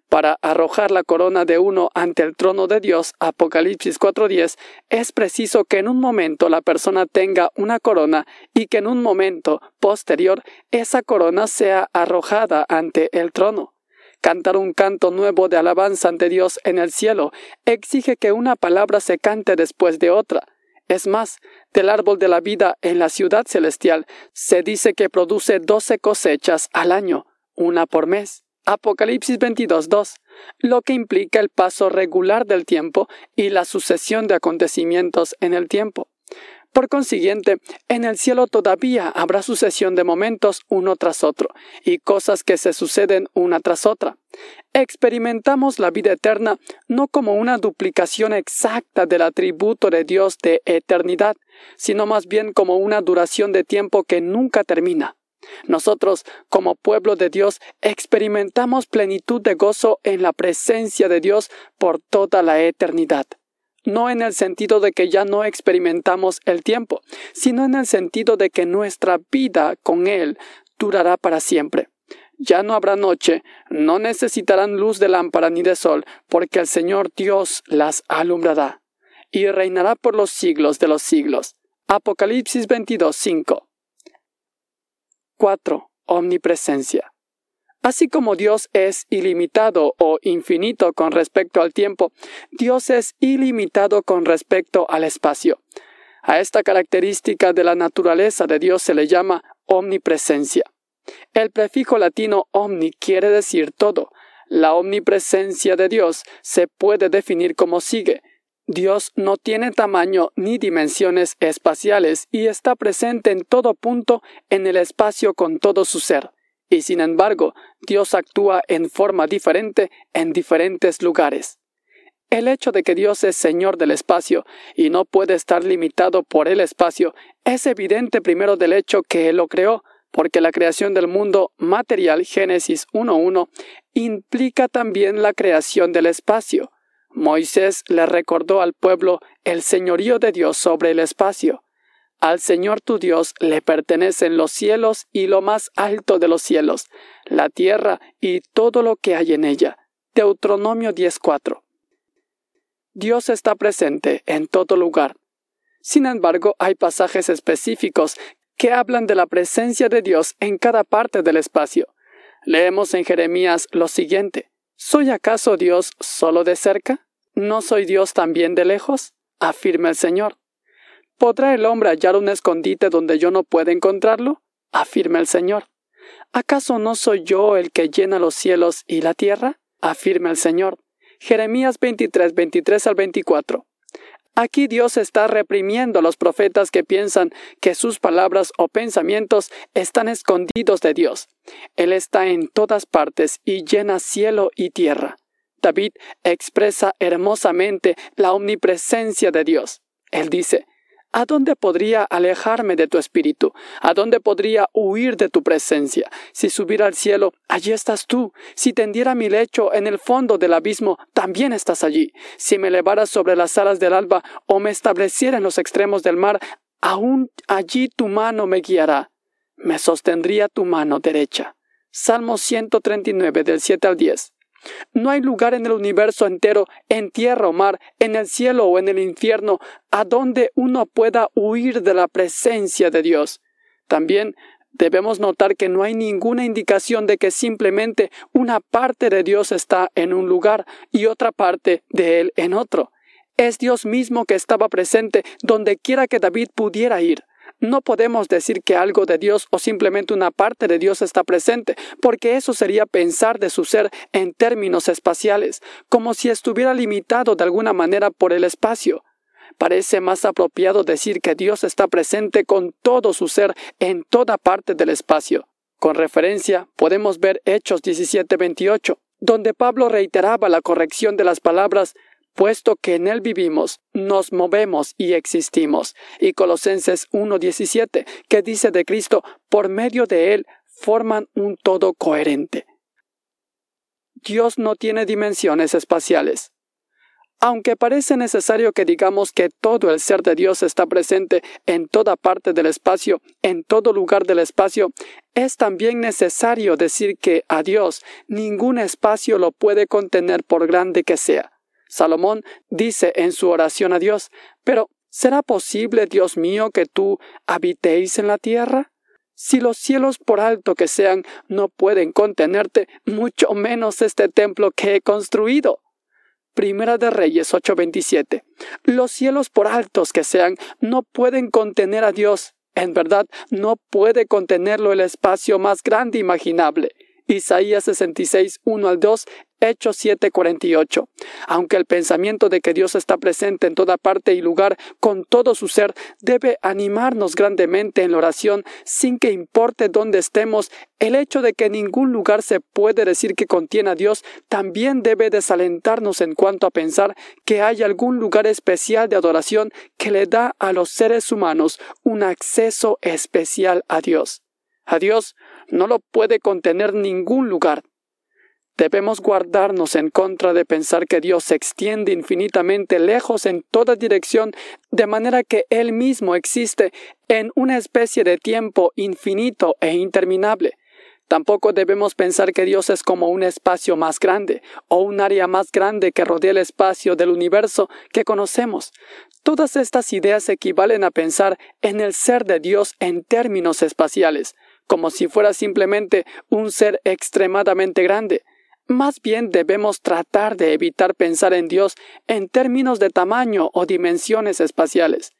para arrojar la corona de uno ante el trono de Dios, Apocalipsis 4.10, es preciso que en un momento la persona tenga una corona y que en un momento posterior esa corona sea arrojada ante el trono. Cantar un canto nuevo de alabanza ante Dios en el cielo exige que una palabra se cante después de otra. Es más, del árbol de la vida en la ciudad celestial se dice que produce doce cosechas al año, una por mes. Apocalipsis 22.2, lo que implica el paso regular del tiempo y la sucesión de acontecimientos en el tiempo. Por consiguiente, en el cielo todavía habrá sucesión de momentos uno tras otro, y cosas que se suceden una tras otra. Experimentamos la vida eterna no como una duplicación exacta del atributo de Dios de eternidad, sino más bien como una duración de tiempo que nunca termina. Nosotros, como pueblo de Dios, experimentamos plenitud de gozo en la presencia de Dios por toda la eternidad. No en el sentido de que ya no experimentamos el tiempo, sino en el sentido de que nuestra vida con Él durará para siempre. Ya no habrá noche, no necesitarán luz de lámpara ni de sol, porque el Señor Dios las alumbrará, y reinará por los siglos de los siglos. Apocalipsis 22, 4. Omnipresencia. Así como Dios es ilimitado o infinito con respecto al tiempo, Dios es ilimitado con respecto al espacio. A esta característica de la naturaleza de Dios se le llama omnipresencia. El prefijo latino omni quiere decir todo. La omnipresencia de Dios se puede definir como sigue. Dios no tiene tamaño ni dimensiones espaciales y está presente en todo punto en el espacio con todo su ser. Y sin embargo, Dios actúa en forma diferente en diferentes lugares. El hecho de que Dios es Señor del espacio y no puede estar limitado por el espacio es evidente primero del hecho que Él lo creó, porque la creación del mundo material Génesis 1.1 implica también la creación del espacio. Moisés le recordó al pueblo el señorío de Dios sobre el espacio. Al Señor tu Dios le pertenecen los cielos y lo más alto de los cielos, la tierra y todo lo que hay en ella. Deuteronomio 10.4. Dios está presente en todo lugar. Sin embargo, hay pasajes específicos que hablan de la presencia de Dios en cada parte del espacio. Leemos en Jeremías lo siguiente. ¿Soy acaso Dios solo de cerca? ¿No soy Dios también de lejos? afirma el Señor. ¿Podrá el hombre hallar un escondite donde yo no pueda encontrarlo? afirma el Señor. ¿Acaso no soy yo el que llena los cielos y la tierra? afirma el Señor. Jeremías 23, 23 al 24. Aquí Dios está reprimiendo a los profetas que piensan que sus palabras o pensamientos están escondidos de Dios. Él está en todas partes y llena cielo y tierra. David expresa hermosamente la omnipresencia de Dios. Él dice, ¿A dónde podría alejarme de tu espíritu? ¿A dónde podría huir de tu presencia? Si subiera al cielo, allí estás tú. Si tendiera mi lecho en el fondo del abismo, también estás allí. Si me elevara sobre las alas del alba o me estableciera en los extremos del mar, aún allí tu mano me guiará. Me sostendría tu mano derecha. Salmo 139 del 7 al 10. No hay lugar en el universo entero, en tierra o mar, en el cielo o en el infierno, a donde uno pueda huir de la presencia de Dios. También debemos notar que no hay ninguna indicación de que simplemente una parte de Dios está en un lugar y otra parte de él en otro. Es Dios mismo que estaba presente donde quiera que David pudiera ir. No podemos decir que algo de Dios o simplemente una parte de Dios está presente, porque eso sería pensar de su ser en términos espaciales, como si estuviera limitado de alguna manera por el espacio. parece más apropiado decir que Dios está presente con todo su ser en toda parte del espacio. Con referencia, podemos ver Hechos 17:28, donde Pablo reiteraba la corrección de las palabras puesto que en Él vivimos, nos movemos y existimos. Y Colosenses 1.17, que dice de Cristo, por medio de Él forman un todo coherente. Dios no tiene dimensiones espaciales. Aunque parece necesario que digamos que todo el ser de Dios está presente en toda parte del espacio, en todo lugar del espacio, es también necesario decir que a Dios ningún espacio lo puede contener por grande que sea. Salomón dice en su oración a Dios, pero ¿será posible, Dios mío, que tú habitéis en la tierra? Si los cielos por alto que sean no pueden contenerte, mucho menos este templo que he construido. Primera de Reyes 8:27. Los cielos por altos que sean no pueden contener a Dios. En verdad, no puede contenerlo el espacio más grande imaginable. Isaías 66, 1 al 2 Hechos 7:48. Aunque el pensamiento de que Dios está presente en toda parte y lugar con todo su ser debe animarnos grandemente en la oración sin que importe dónde estemos, el hecho de que ningún lugar se puede decir que contiene a Dios también debe desalentarnos en cuanto a pensar que hay algún lugar especial de adoración que le da a los seres humanos un acceso especial a Dios. A Dios no lo puede contener ningún lugar, Debemos guardarnos en contra de pensar que Dios se extiende infinitamente lejos en toda dirección, de manera que Él mismo existe en una especie de tiempo infinito e interminable. Tampoco debemos pensar que Dios es como un espacio más grande o un área más grande que rodea el espacio del universo que conocemos. Todas estas ideas equivalen a pensar en el ser de Dios en términos espaciales, como si fuera simplemente un ser extremadamente grande. Más bien debemos tratar de evitar pensar en Dios en términos de tamaño o dimensiones espaciales.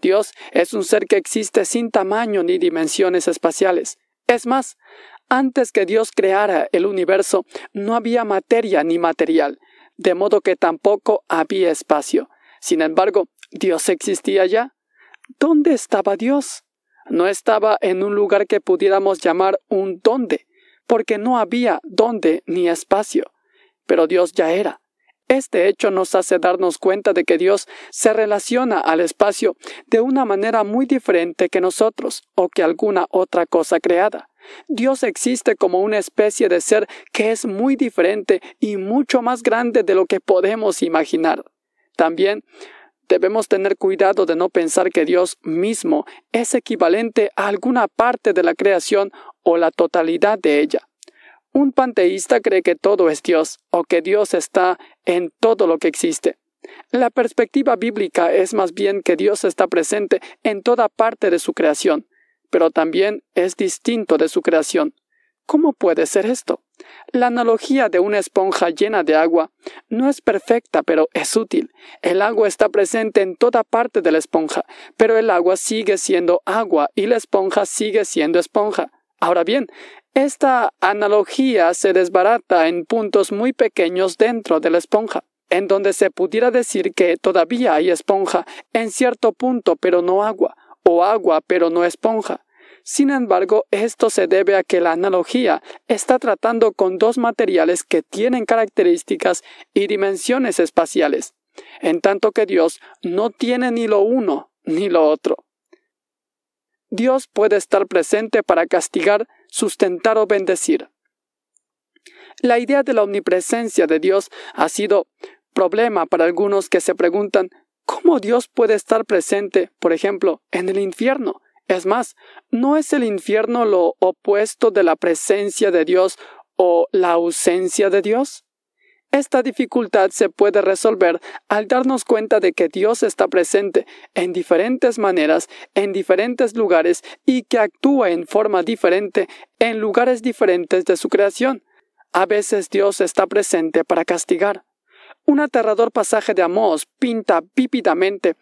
Dios es un ser que existe sin tamaño ni dimensiones espaciales. Es más, antes que Dios creara el universo, no había materia ni material, de modo que tampoco había espacio. Sin embargo, Dios existía ya. ¿Dónde estaba Dios? No estaba en un lugar que pudiéramos llamar un dónde, porque no había dónde ni espacio. Pero Dios ya era. Este hecho nos hace darnos cuenta de que Dios se relaciona al espacio de una manera muy diferente que nosotros o que alguna otra cosa creada. Dios existe como una especie de ser que es muy diferente y mucho más grande de lo que podemos imaginar. También debemos tener cuidado de no pensar que Dios mismo es equivalente a alguna parte de la creación o la totalidad de ella. Un panteísta cree que todo es Dios o que Dios está en todo lo que existe. La perspectiva bíblica es más bien que Dios está presente en toda parte de su creación, pero también es distinto de su creación. ¿Cómo puede ser esto? La analogía de una esponja llena de agua no es perfecta, pero es útil. El agua está presente en toda parte de la esponja, pero el agua sigue siendo agua y la esponja sigue siendo esponja. Ahora bien, esta analogía se desbarata en puntos muy pequeños dentro de la esponja, en donde se pudiera decir que todavía hay esponja en cierto punto pero no agua, o agua pero no esponja. Sin embargo, esto se debe a que la analogía está tratando con dos materiales que tienen características y dimensiones espaciales, en tanto que Dios no tiene ni lo uno ni lo otro. Dios puede estar presente para castigar, sustentar o bendecir. La idea de la omnipresencia de Dios ha sido problema para algunos que se preguntan ¿cómo Dios puede estar presente, por ejemplo, en el infierno? Es más, ¿no es el infierno lo opuesto de la presencia de Dios o la ausencia de Dios? Esta dificultad se puede resolver al darnos cuenta de que Dios está presente en diferentes maneras, en diferentes lugares y que actúa en forma diferente en lugares diferentes de su creación. A veces Dios está presente para castigar. Un aterrador pasaje de Amós pinta vívidamente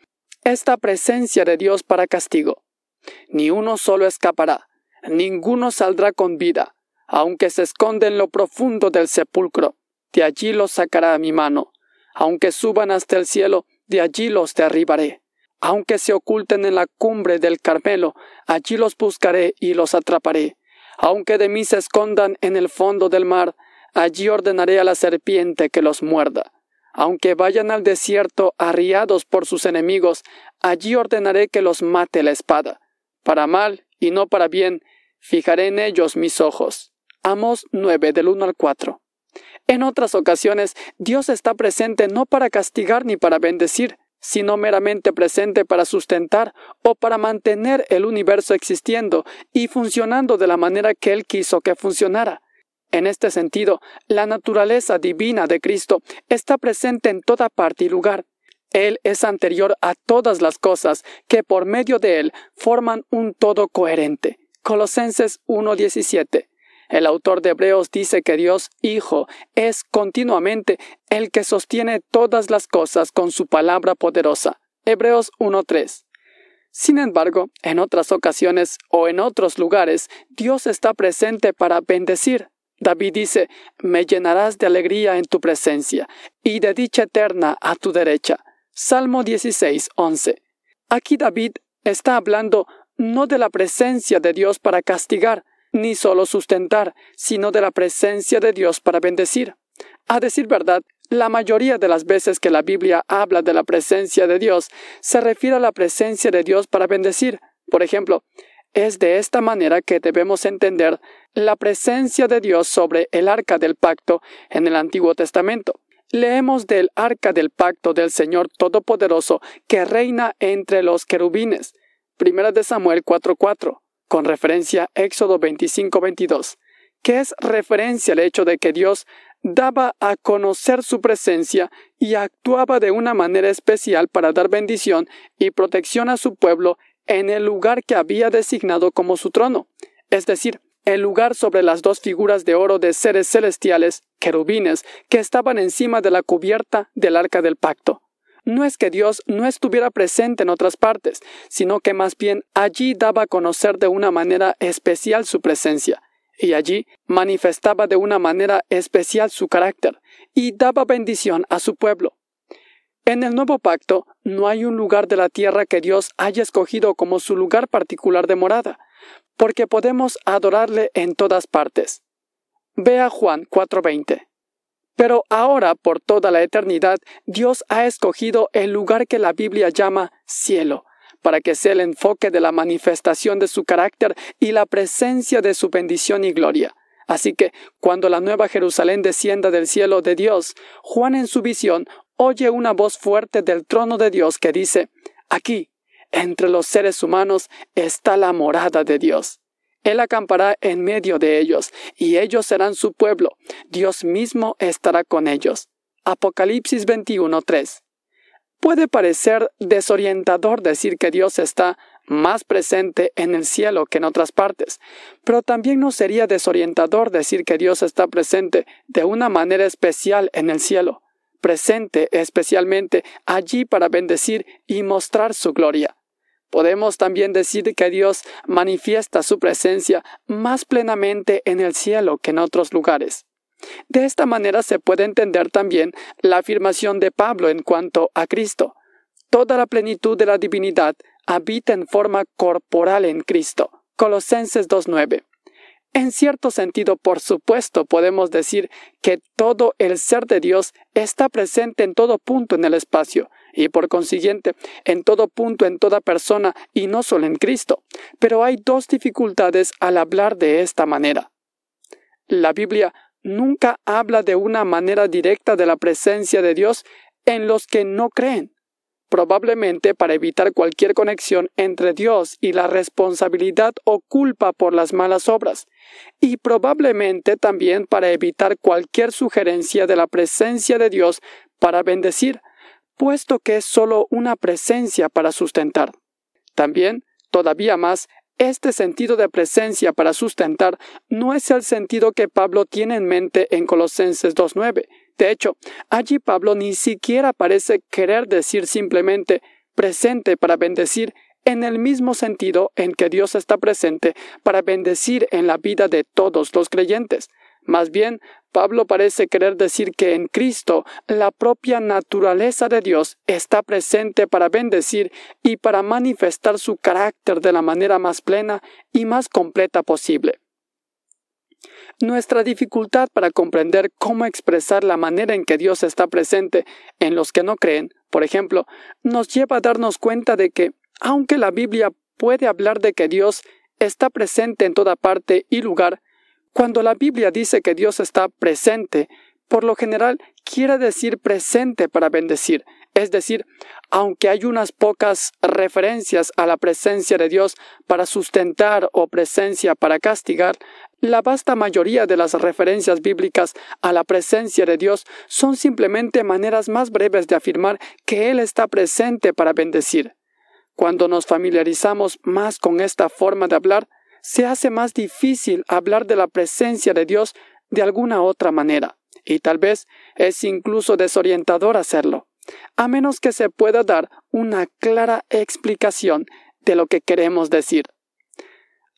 esta presencia de Dios para castigo. Ni uno solo escapará, ninguno saldrá con vida, aunque se esconde en lo profundo del sepulcro de allí los sacará mi mano. Aunque suban hasta el cielo, de allí los derribaré. Aunque se oculten en la cumbre del Carmelo, allí los buscaré y los atraparé. Aunque de mí se escondan en el fondo del mar, allí ordenaré a la serpiente que los muerda. Aunque vayan al desierto arriados por sus enemigos, allí ordenaré que los mate la espada. Para mal y no para bien, fijaré en ellos mis ojos. Amos 9 del 1 al 4. En otras ocasiones, Dios está presente no para castigar ni para bendecir, sino meramente presente para sustentar o para mantener el universo existiendo y funcionando de la manera que Él quiso que funcionara. En este sentido, la naturaleza divina de Cristo está presente en toda parte y lugar. Él es anterior a todas las cosas que por medio de Él forman un todo coherente. Colosenses 1.17. El autor de Hebreos dice que Dios Hijo es continuamente el que sostiene todas las cosas con su palabra poderosa. Hebreos 1.3. Sin embargo, en otras ocasiones o en otros lugares, Dios está presente para bendecir. David dice, Me llenarás de alegría en tu presencia, y de dicha eterna a tu derecha. Salmo 16, 11. Aquí David está hablando no de la presencia de Dios para castigar, ni solo sustentar, sino de la presencia de Dios para bendecir. A decir verdad, la mayoría de las veces que la Biblia habla de la presencia de Dios, se refiere a la presencia de Dios para bendecir. Por ejemplo, es de esta manera que debemos entender la presencia de Dios sobre el arca del pacto en el Antiguo Testamento. Leemos del arca del pacto del Señor Todopoderoso que reina entre los querubines. Primera de Samuel 4:4, con referencia a Éxodo 25:22, que es referencia al hecho de que Dios daba a conocer su presencia y actuaba de una manera especial para dar bendición y protección a su pueblo en el lugar que había designado como su trono, es decir, el lugar sobre las dos figuras de oro de seres celestiales, querubines, que estaban encima de la cubierta del arca del pacto. No es que Dios no estuviera presente en otras partes, sino que más bien allí daba a conocer de una manera especial su presencia, y allí manifestaba de una manera especial su carácter, y daba bendición a su pueblo. En el nuevo pacto no hay un lugar de la tierra que Dios haya escogido como su lugar particular de morada, porque podemos adorarle en todas partes. Vea Juan 4:20. Pero ahora, por toda la eternidad, Dios ha escogido el lugar que la Biblia llama cielo, para que sea el enfoque de la manifestación de su carácter y la presencia de su bendición y gloria. Así que, cuando la nueva Jerusalén descienda del cielo de Dios, Juan en su visión oye una voz fuerte del trono de Dios que dice, Aquí, entre los seres humanos, está la morada de Dios. Él acampará en medio de ellos, y ellos serán su pueblo. Dios mismo estará con ellos. Apocalipsis 21:3. Puede parecer desorientador decir que Dios está más presente en el cielo que en otras partes, pero también no sería desorientador decir que Dios está presente de una manera especial en el cielo presente especialmente allí para bendecir y mostrar su gloria. Podemos también decir que Dios manifiesta su presencia más plenamente en el cielo que en otros lugares. De esta manera se puede entender también la afirmación de Pablo en cuanto a Cristo. Toda la plenitud de la divinidad habita en forma corporal en Cristo. Colosenses 2.9. En cierto sentido, por supuesto, podemos decir que todo el ser de Dios está presente en todo punto en el espacio, y por consiguiente, en todo punto en toda persona, y no solo en Cristo. Pero hay dos dificultades al hablar de esta manera. La Biblia nunca habla de una manera directa de la presencia de Dios en los que no creen probablemente para evitar cualquier conexión entre Dios y la responsabilidad o culpa por las malas obras, y probablemente también para evitar cualquier sugerencia de la presencia de Dios para bendecir, puesto que es sólo una presencia para sustentar. También, todavía más, este sentido de presencia para sustentar no es el sentido que Pablo tiene en mente en Colosenses 2.9, de hecho, allí Pablo ni siquiera parece querer decir simplemente presente para bendecir en el mismo sentido en que Dios está presente para bendecir en la vida de todos los creyentes. Más bien, Pablo parece querer decir que en Cristo la propia naturaleza de Dios está presente para bendecir y para manifestar su carácter de la manera más plena y más completa posible. Nuestra dificultad para comprender cómo expresar la manera en que Dios está presente en los que no creen, por ejemplo, nos lleva a darnos cuenta de que, aunque la Biblia puede hablar de que Dios está presente en toda parte y lugar, cuando la Biblia dice que Dios está presente, por lo general quiere decir presente para bendecir, es decir, aunque hay unas pocas referencias a la presencia de Dios para sustentar o presencia para castigar, la vasta mayoría de las referencias bíblicas a la presencia de Dios son simplemente maneras más breves de afirmar que Él está presente para bendecir. Cuando nos familiarizamos más con esta forma de hablar, se hace más difícil hablar de la presencia de Dios de alguna otra manera, y tal vez es incluso desorientador hacerlo, a menos que se pueda dar una clara explicación de lo que queremos decir.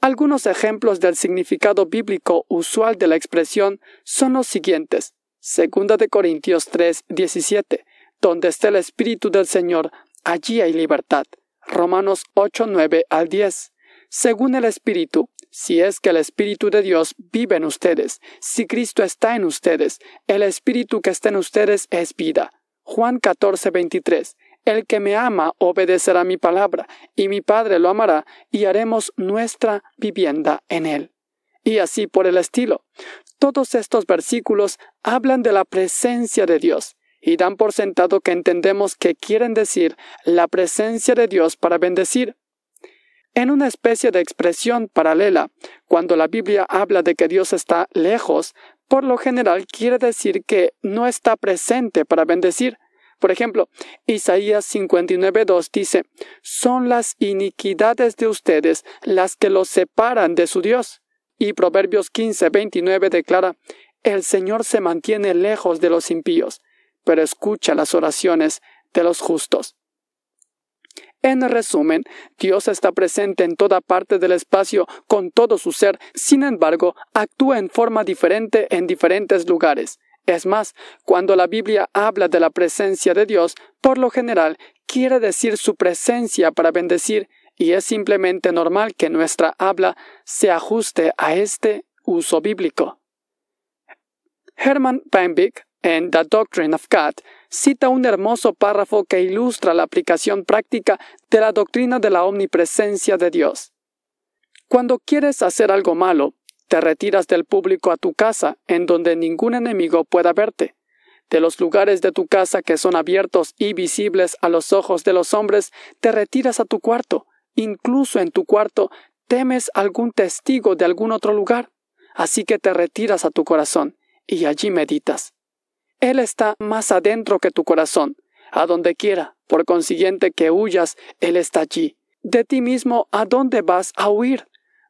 Algunos ejemplos del significado bíblico usual de la expresión son los siguientes. 2 de Corintios 3, 17. Donde está el Espíritu del Señor, allí hay libertad. Romanos 8, 9 al 10 según el Espíritu, si es que el Espíritu de Dios vive en ustedes, si Cristo está en ustedes, el Espíritu que está en ustedes es vida. Juan 14, 23. El que me ama obedecerá mi palabra, y mi Padre lo amará, y haremos nuestra vivienda en él. Y así por el estilo. Todos estos versículos hablan de la presencia de Dios, y dan por sentado que entendemos que quieren decir la presencia de Dios para bendecir. En una especie de expresión paralela, cuando la Biblia habla de que Dios está lejos, por lo general quiere decir que no está presente para bendecir. Por ejemplo, Isaías 59.2 dice, son las iniquidades de ustedes las que los separan de su Dios. Y Proverbios 15.29 declara, el Señor se mantiene lejos de los impíos, pero escucha las oraciones de los justos. En resumen, Dios está presente en toda parte del espacio con todo su ser, sin embargo, actúa en forma diferente en diferentes lugares. Es más, cuando la Biblia habla de la presencia de Dios, por lo general quiere decir su presencia para bendecir, y es simplemente normal que nuestra habla se ajuste a este uso bíblico. Hermann Weinbeck, en The Doctrine of God, cita un hermoso párrafo que ilustra la aplicación práctica de la doctrina de la omnipresencia de Dios. Cuando quieres hacer algo malo, te retiras del público a tu casa, en donde ningún enemigo pueda verte. De los lugares de tu casa que son abiertos y visibles a los ojos de los hombres, te retiras a tu cuarto. Incluso en tu cuarto temes algún testigo de algún otro lugar. Así que te retiras a tu corazón y allí meditas. Él está más adentro que tu corazón, a donde quiera, por consiguiente que huyas, Él está allí. De ti mismo, ¿a dónde vas a huir?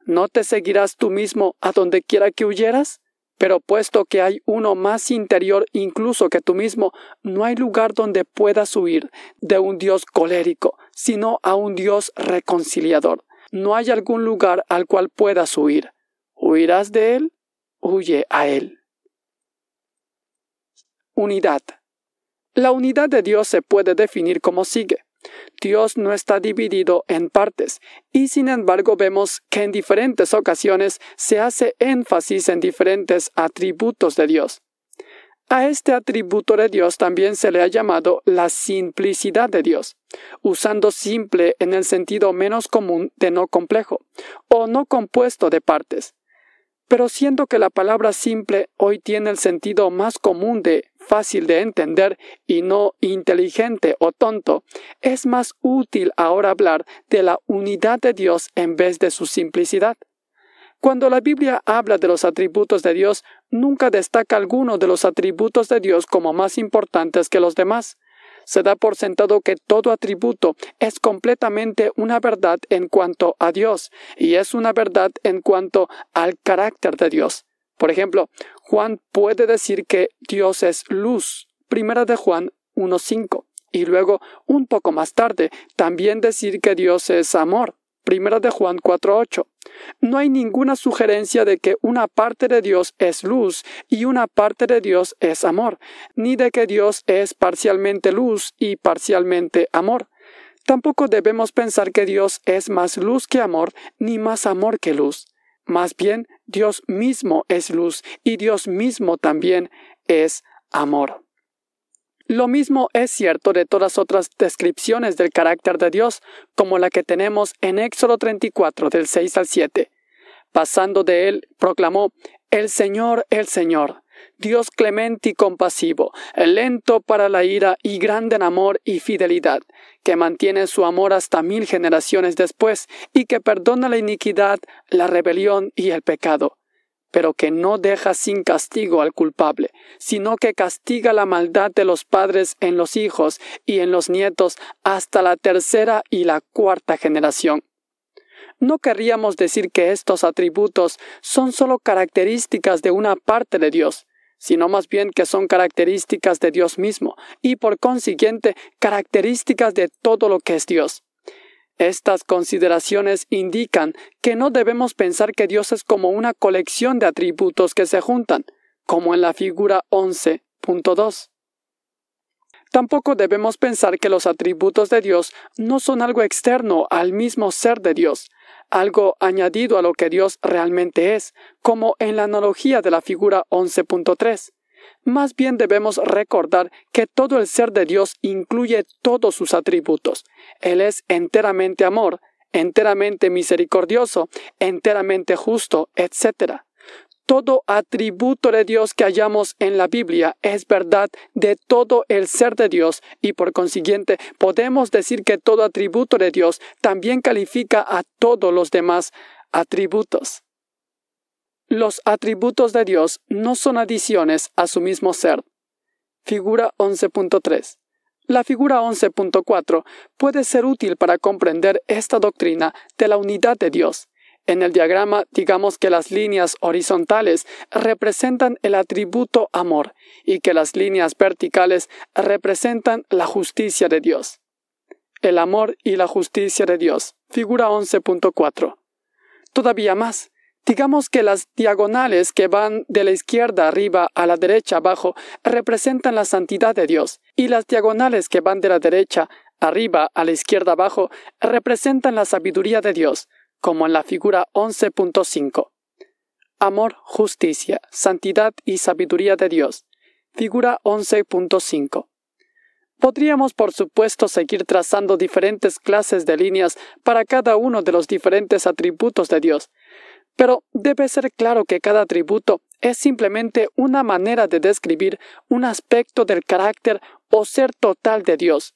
¿No te seguirás tú mismo a donde quiera que huyeras? Pero puesto que hay uno más interior incluso que tú mismo, no hay lugar donde puedas huir de un Dios colérico, sino a un Dios reconciliador. No hay algún lugar al cual puedas huir. ¿Huirás de Él? Huye a Él. Unidad. La unidad de Dios se puede definir como sigue. Dios no está dividido en partes, y sin embargo vemos que en diferentes ocasiones se hace énfasis en diferentes atributos de Dios. A este atributo de Dios también se le ha llamado la simplicidad de Dios, usando simple en el sentido menos común de no complejo, o no compuesto de partes. Pero siendo que la palabra simple hoy tiene el sentido más común de fácil de entender y no inteligente o tonto, es más útil ahora hablar de la unidad de Dios en vez de su simplicidad. Cuando la Biblia habla de los atributos de Dios, nunca destaca alguno de los atributos de Dios como más importantes que los demás se da por sentado que todo atributo es completamente una verdad en cuanto a Dios y es una verdad en cuanto al carácter de Dios. Por ejemplo, Juan puede decir que Dios es luz, primera de Juan 1.5, y luego, un poco más tarde, también decir que Dios es amor, 1 de Juan 4.8. No hay ninguna sugerencia de que una parte de Dios es luz y una parte de Dios es amor, ni de que Dios es parcialmente luz y parcialmente amor. Tampoco debemos pensar que Dios es más luz que amor, ni más amor que luz. Más bien, Dios mismo es luz y Dios mismo también es amor. Lo mismo es cierto de todas otras descripciones del carácter de Dios, como la que tenemos en Éxodo 34 del 6 al 7. Pasando de él, proclamó, El Señor, el Señor, Dios clemente y compasivo, lento para la ira y grande en amor y fidelidad, que mantiene su amor hasta mil generaciones después y que perdona la iniquidad, la rebelión y el pecado pero que no deja sin castigo al culpable, sino que castiga la maldad de los padres en los hijos y en los nietos hasta la tercera y la cuarta generación. No querríamos decir que estos atributos son solo características de una parte de Dios, sino más bien que son características de Dios mismo, y por consiguiente características de todo lo que es Dios. Estas consideraciones indican que no debemos pensar que Dios es como una colección de atributos que se juntan, como en la figura 11.2. Tampoco debemos pensar que los atributos de Dios no son algo externo al mismo ser de Dios, algo añadido a lo que Dios realmente es, como en la analogía de la figura 11.3. Más bien debemos recordar que todo el ser de Dios incluye todos sus atributos. Él es enteramente amor, enteramente misericordioso, enteramente justo, etc. Todo atributo de Dios que hallamos en la Biblia es verdad de todo el ser de Dios y por consiguiente podemos decir que todo atributo de Dios también califica a todos los demás atributos. Los atributos de Dios no son adiciones a su mismo ser. Figura 11.3. La figura 11.4 puede ser útil para comprender esta doctrina de la unidad de Dios. En el diagrama digamos que las líneas horizontales representan el atributo amor y que las líneas verticales representan la justicia de Dios. El amor y la justicia de Dios. Figura 11.4. Todavía más, Digamos que las diagonales que van de la izquierda arriba a la derecha abajo representan la santidad de Dios, y las diagonales que van de la derecha arriba a la izquierda abajo representan la sabiduría de Dios, como en la figura 11.5. Amor, justicia, santidad y sabiduría de Dios. Figura 11.5. Podríamos, por supuesto, seguir trazando diferentes clases de líneas para cada uno de los diferentes atributos de Dios, pero debe ser claro que cada atributo es simplemente una manera de describir un aspecto del carácter o ser total de Dios.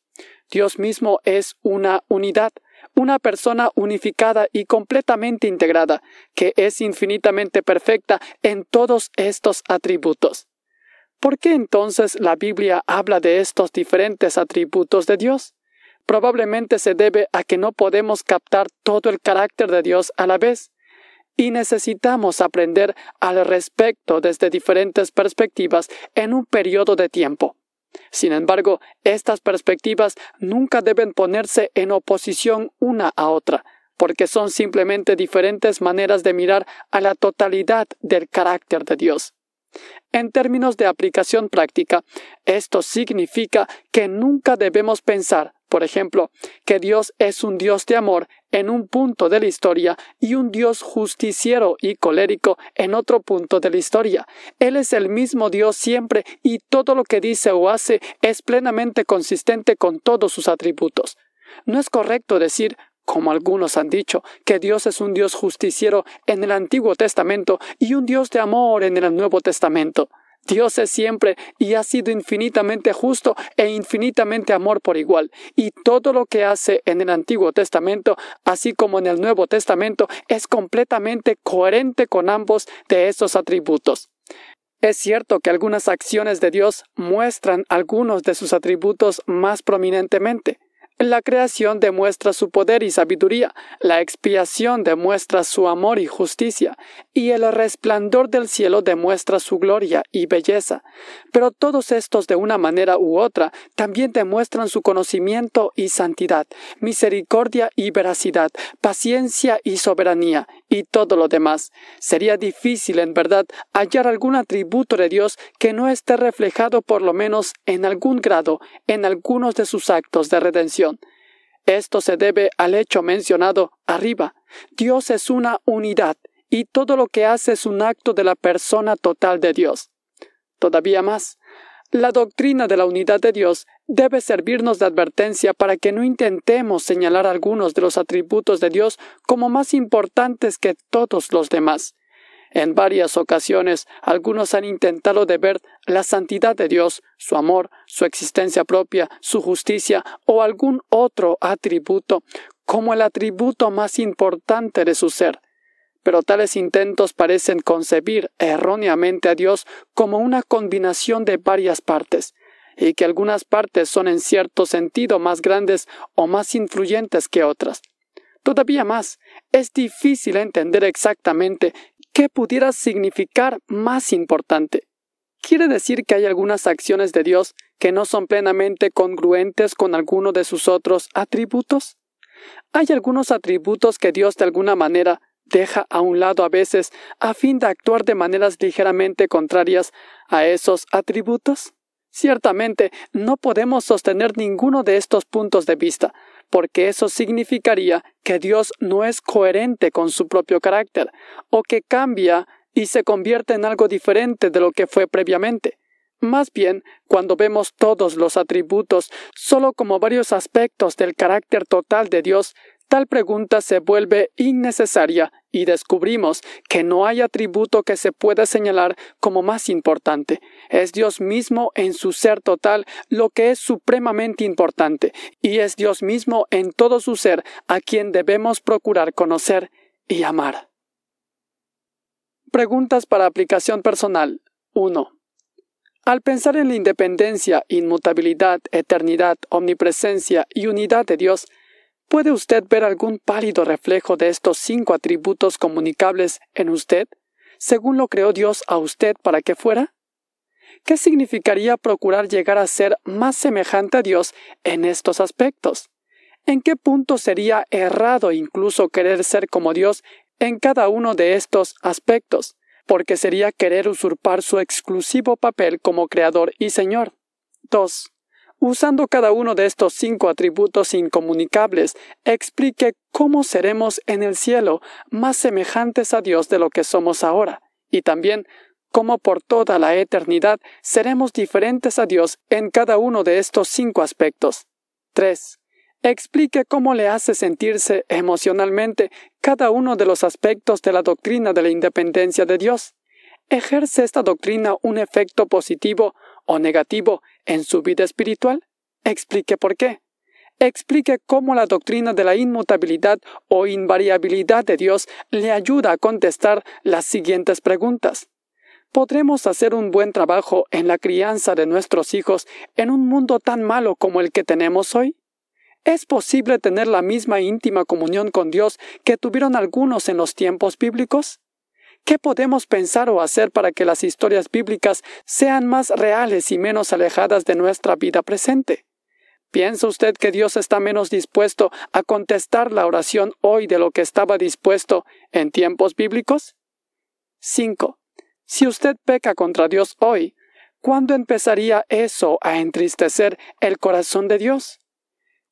Dios mismo es una unidad, una persona unificada y completamente integrada, que es infinitamente perfecta en todos estos atributos. ¿Por qué entonces la Biblia habla de estos diferentes atributos de Dios? Probablemente se debe a que no podemos captar todo el carácter de Dios a la vez y necesitamos aprender al respecto desde diferentes perspectivas en un periodo de tiempo. Sin embargo, estas perspectivas nunca deben ponerse en oposición una a otra, porque son simplemente diferentes maneras de mirar a la totalidad del carácter de Dios. En términos de aplicación práctica, esto significa que nunca debemos pensar por ejemplo, que Dios es un Dios de amor en un punto de la historia y un Dios justiciero y colérico en otro punto de la historia. Él es el mismo Dios siempre y todo lo que dice o hace es plenamente consistente con todos sus atributos. No es correcto decir como algunos han dicho, que Dios es un Dios justiciero en el Antiguo Testamento y un Dios de amor en el Nuevo Testamento. Dios es siempre y ha sido infinitamente justo e infinitamente amor por igual, y todo lo que hace en el Antiguo Testamento, así como en el Nuevo Testamento, es completamente coherente con ambos de esos atributos. Es cierto que algunas acciones de Dios muestran algunos de sus atributos más prominentemente. La creación demuestra su poder y sabiduría, la expiación demuestra su amor y justicia, y el resplandor del cielo demuestra su gloria y belleza. Pero todos estos de una manera u otra también demuestran su conocimiento y santidad, misericordia y veracidad, paciencia y soberanía, y todo lo demás. Sería difícil, en verdad, hallar algún atributo de Dios que no esté reflejado por lo menos en algún grado en algunos de sus actos de redención. Esto se debe al hecho mencionado arriba. Dios es una unidad y todo lo que hace es un acto de la persona total de Dios. Todavía más, la doctrina de la unidad de Dios debe servirnos de advertencia para que no intentemos señalar algunos de los atributos de Dios como más importantes que todos los demás. En varias ocasiones algunos han intentado de ver la santidad de Dios, su amor, su existencia propia, su justicia o algún otro atributo como el atributo más importante de su ser. Pero tales intentos parecen concebir erróneamente a Dios como una combinación de varias partes, y que algunas partes son en cierto sentido más grandes o más influyentes que otras. Todavía más, es difícil entender exactamente ¿Qué pudiera significar más importante. ¿Quiere decir que hay algunas acciones de Dios que no son plenamente congruentes con alguno de sus otros atributos? ¿Hay algunos atributos que Dios de alguna manera deja a un lado a veces a fin de actuar de maneras ligeramente contrarias a esos atributos? Ciertamente no podemos sostener ninguno de estos puntos de vista, porque eso significaría que Dios no es coherente con su propio carácter, o que cambia y se convierte en algo diferente de lo que fue previamente. Más bien, cuando vemos todos los atributos solo como varios aspectos del carácter total de Dios, Tal pregunta se vuelve innecesaria y descubrimos que no hay atributo que se pueda señalar como más importante. Es Dios mismo en su ser total lo que es supremamente importante, y es Dios mismo en todo su ser a quien debemos procurar conocer y amar. Preguntas para aplicación personal. 1. Al pensar en la independencia, inmutabilidad, eternidad, omnipresencia y unidad de Dios, ¿Puede usted ver algún pálido reflejo de estos cinco atributos comunicables en usted, según lo creó Dios a usted para que fuera? ¿Qué significaría procurar llegar a ser más semejante a Dios en estos aspectos? ¿En qué punto sería errado incluso querer ser como Dios en cada uno de estos aspectos? Porque sería querer usurpar su exclusivo papel como Creador y Señor. 2 usando cada uno de estos cinco atributos incomunicables, explique cómo seremos en el cielo más semejantes a Dios de lo que somos ahora, y también cómo por toda la eternidad seremos diferentes a Dios en cada uno de estos cinco aspectos. 3. Explique cómo le hace sentirse emocionalmente cada uno de los aspectos de la doctrina de la independencia de Dios. ¿Ejerce esta doctrina un efecto positivo o negativo en su vida espiritual? Explique por qué. Explique cómo la doctrina de la inmutabilidad o invariabilidad de Dios le ayuda a contestar las siguientes preguntas. ¿Podremos hacer un buen trabajo en la crianza de nuestros hijos en un mundo tan malo como el que tenemos hoy? ¿Es posible tener la misma íntima comunión con Dios que tuvieron algunos en los tiempos bíblicos? ¿Qué podemos pensar o hacer para que las historias bíblicas sean más reales y menos alejadas de nuestra vida presente? ¿Piensa usted que Dios está menos dispuesto a contestar la oración hoy de lo que estaba dispuesto en tiempos bíblicos? 5. Si usted peca contra Dios hoy, ¿cuándo empezaría eso a entristecer el corazón de Dios?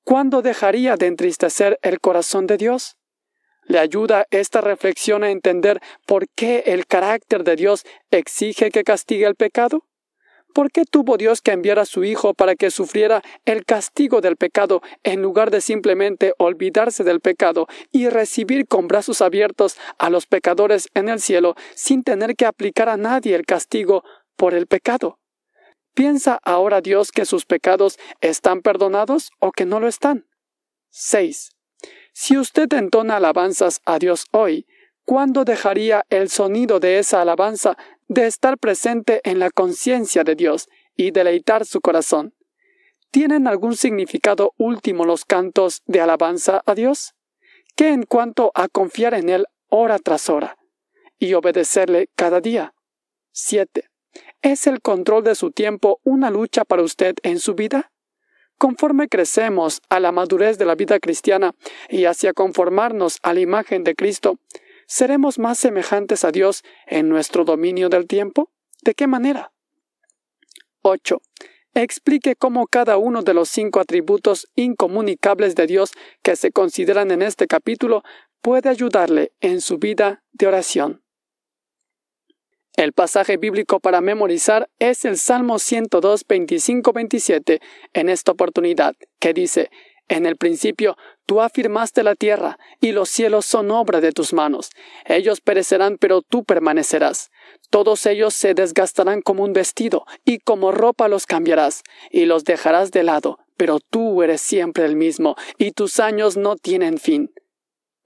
¿Cuándo dejaría de entristecer el corazón de Dios? ¿Le ayuda esta reflexión a entender por qué el carácter de Dios exige que castigue el pecado? ¿Por qué tuvo Dios que enviar a su Hijo para que sufriera el castigo del pecado en lugar de simplemente olvidarse del pecado y recibir con brazos abiertos a los pecadores en el cielo sin tener que aplicar a nadie el castigo por el pecado? ¿Piensa ahora Dios que sus pecados están perdonados o que no lo están? 6. Si usted entona alabanzas a Dios hoy, ¿cuándo dejaría el sonido de esa alabanza de estar presente en la conciencia de Dios y deleitar su corazón? ¿Tienen algún significado último los cantos de alabanza a Dios? ¿Qué en cuanto a confiar en Él hora tras hora y obedecerle cada día? 7. ¿Es el control de su tiempo una lucha para usted en su vida? Conforme crecemos a la madurez de la vida cristiana y hacia conformarnos a la imagen de Cristo, ¿seremos más semejantes a Dios en nuestro dominio del tiempo? ¿De qué manera? 8. Explique cómo cada uno de los cinco atributos incomunicables de Dios que se consideran en este capítulo puede ayudarle en su vida de oración. El pasaje bíblico para memorizar es el Salmo 102, 25, 27 en esta oportunidad, que dice, En el principio tú afirmaste la tierra, y los cielos son obra de tus manos. Ellos perecerán, pero tú permanecerás. Todos ellos se desgastarán como un vestido, y como ropa los cambiarás, y los dejarás de lado, pero tú eres siempre el mismo, y tus años no tienen fin.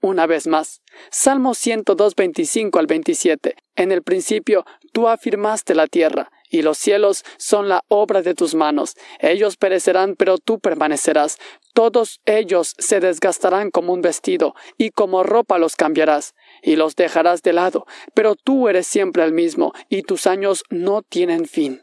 Una vez más, Salmo 102, 25 al 27. En el principio tú afirmaste la tierra, y los cielos son la obra de tus manos. Ellos perecerán, pero tú permanecerás. Todos ellos se desgastarán como un vestido, y como ropa los cambiarás, y los dejarás de lado. Pero tú eres siempre el mismo, y tus años no tienen fin.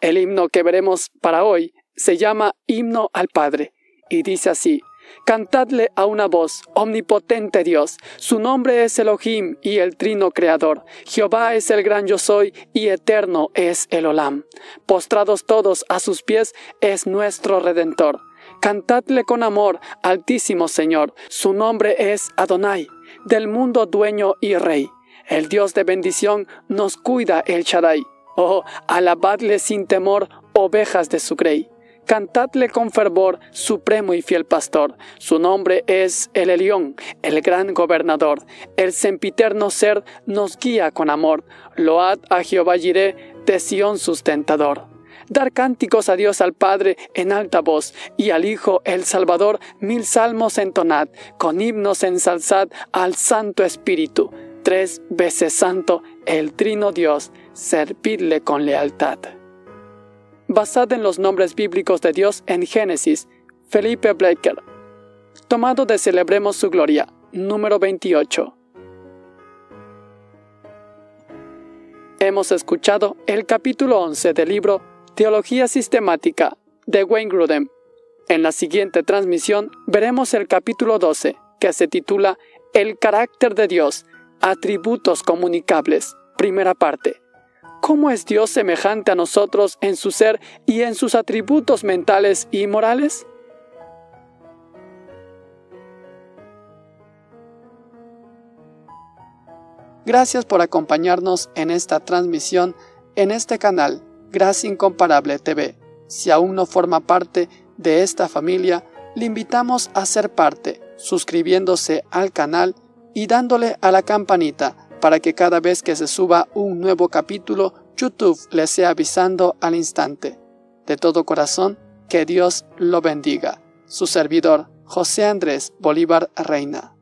El himno que veremos para hoy se llama Himno al Padre, y dice así Cantadle a una voz, omnipotente Dios. Su nombre es Elohim y el trino creador. Jehová es el gran yo soy y eterno es el Olam. Postrados todos a sus pies es nuestro redentor. Cantadle con amor, altísimo Señor. Su nombre es Adonai, del mundo dueño y rey. El Dios de bendición nos cuida el Shaddai. Oh, alabadle sin temor, ovejas de su grey. Cantadle con fervor, supremo y fiel pastor. Su nombre es el Elión, el gran gobernador. El sempiterno ser nos guía con amor. Load a Jehová Jiré, de sustentador. Dar cánticos a Dios al Padre en alta voz, y al Hijo el Salvador mil salmos entonad, con himnos ensalzad al Santo Espíritu. Tres veces santo, el Trino Dios, servidle con lealtad basada en los nombres bíblicos de Dios en Génesis, Felipe Blaker. Tomado de Celebremos su Gloria, número 28. Hemos escuchado el capítulo 11 del libro Teología Sistemática de Wayne Grudem. En la siguiente transmisión veremos el capítulo 12, que se titula El carácter de Dios, atributos comunicables, primera parte. ¿Cómo es Dios semejante a nosotros en su ser y en sus atributos mentales y morales? Gracias por acompañarnos en esta transmisión en este canal Gracia Incomparable TV. Si aún no forma parte de esta familia, le invitamos a ser parte, suscribiéndose al canal y dándole a la campanita para que cada vez que se suba un nuevo capítulo, YouTube le sea avisando al instante. De todo corazón, que Dios lo bendiga. Su servidor, José Andrés Bolívar Reina.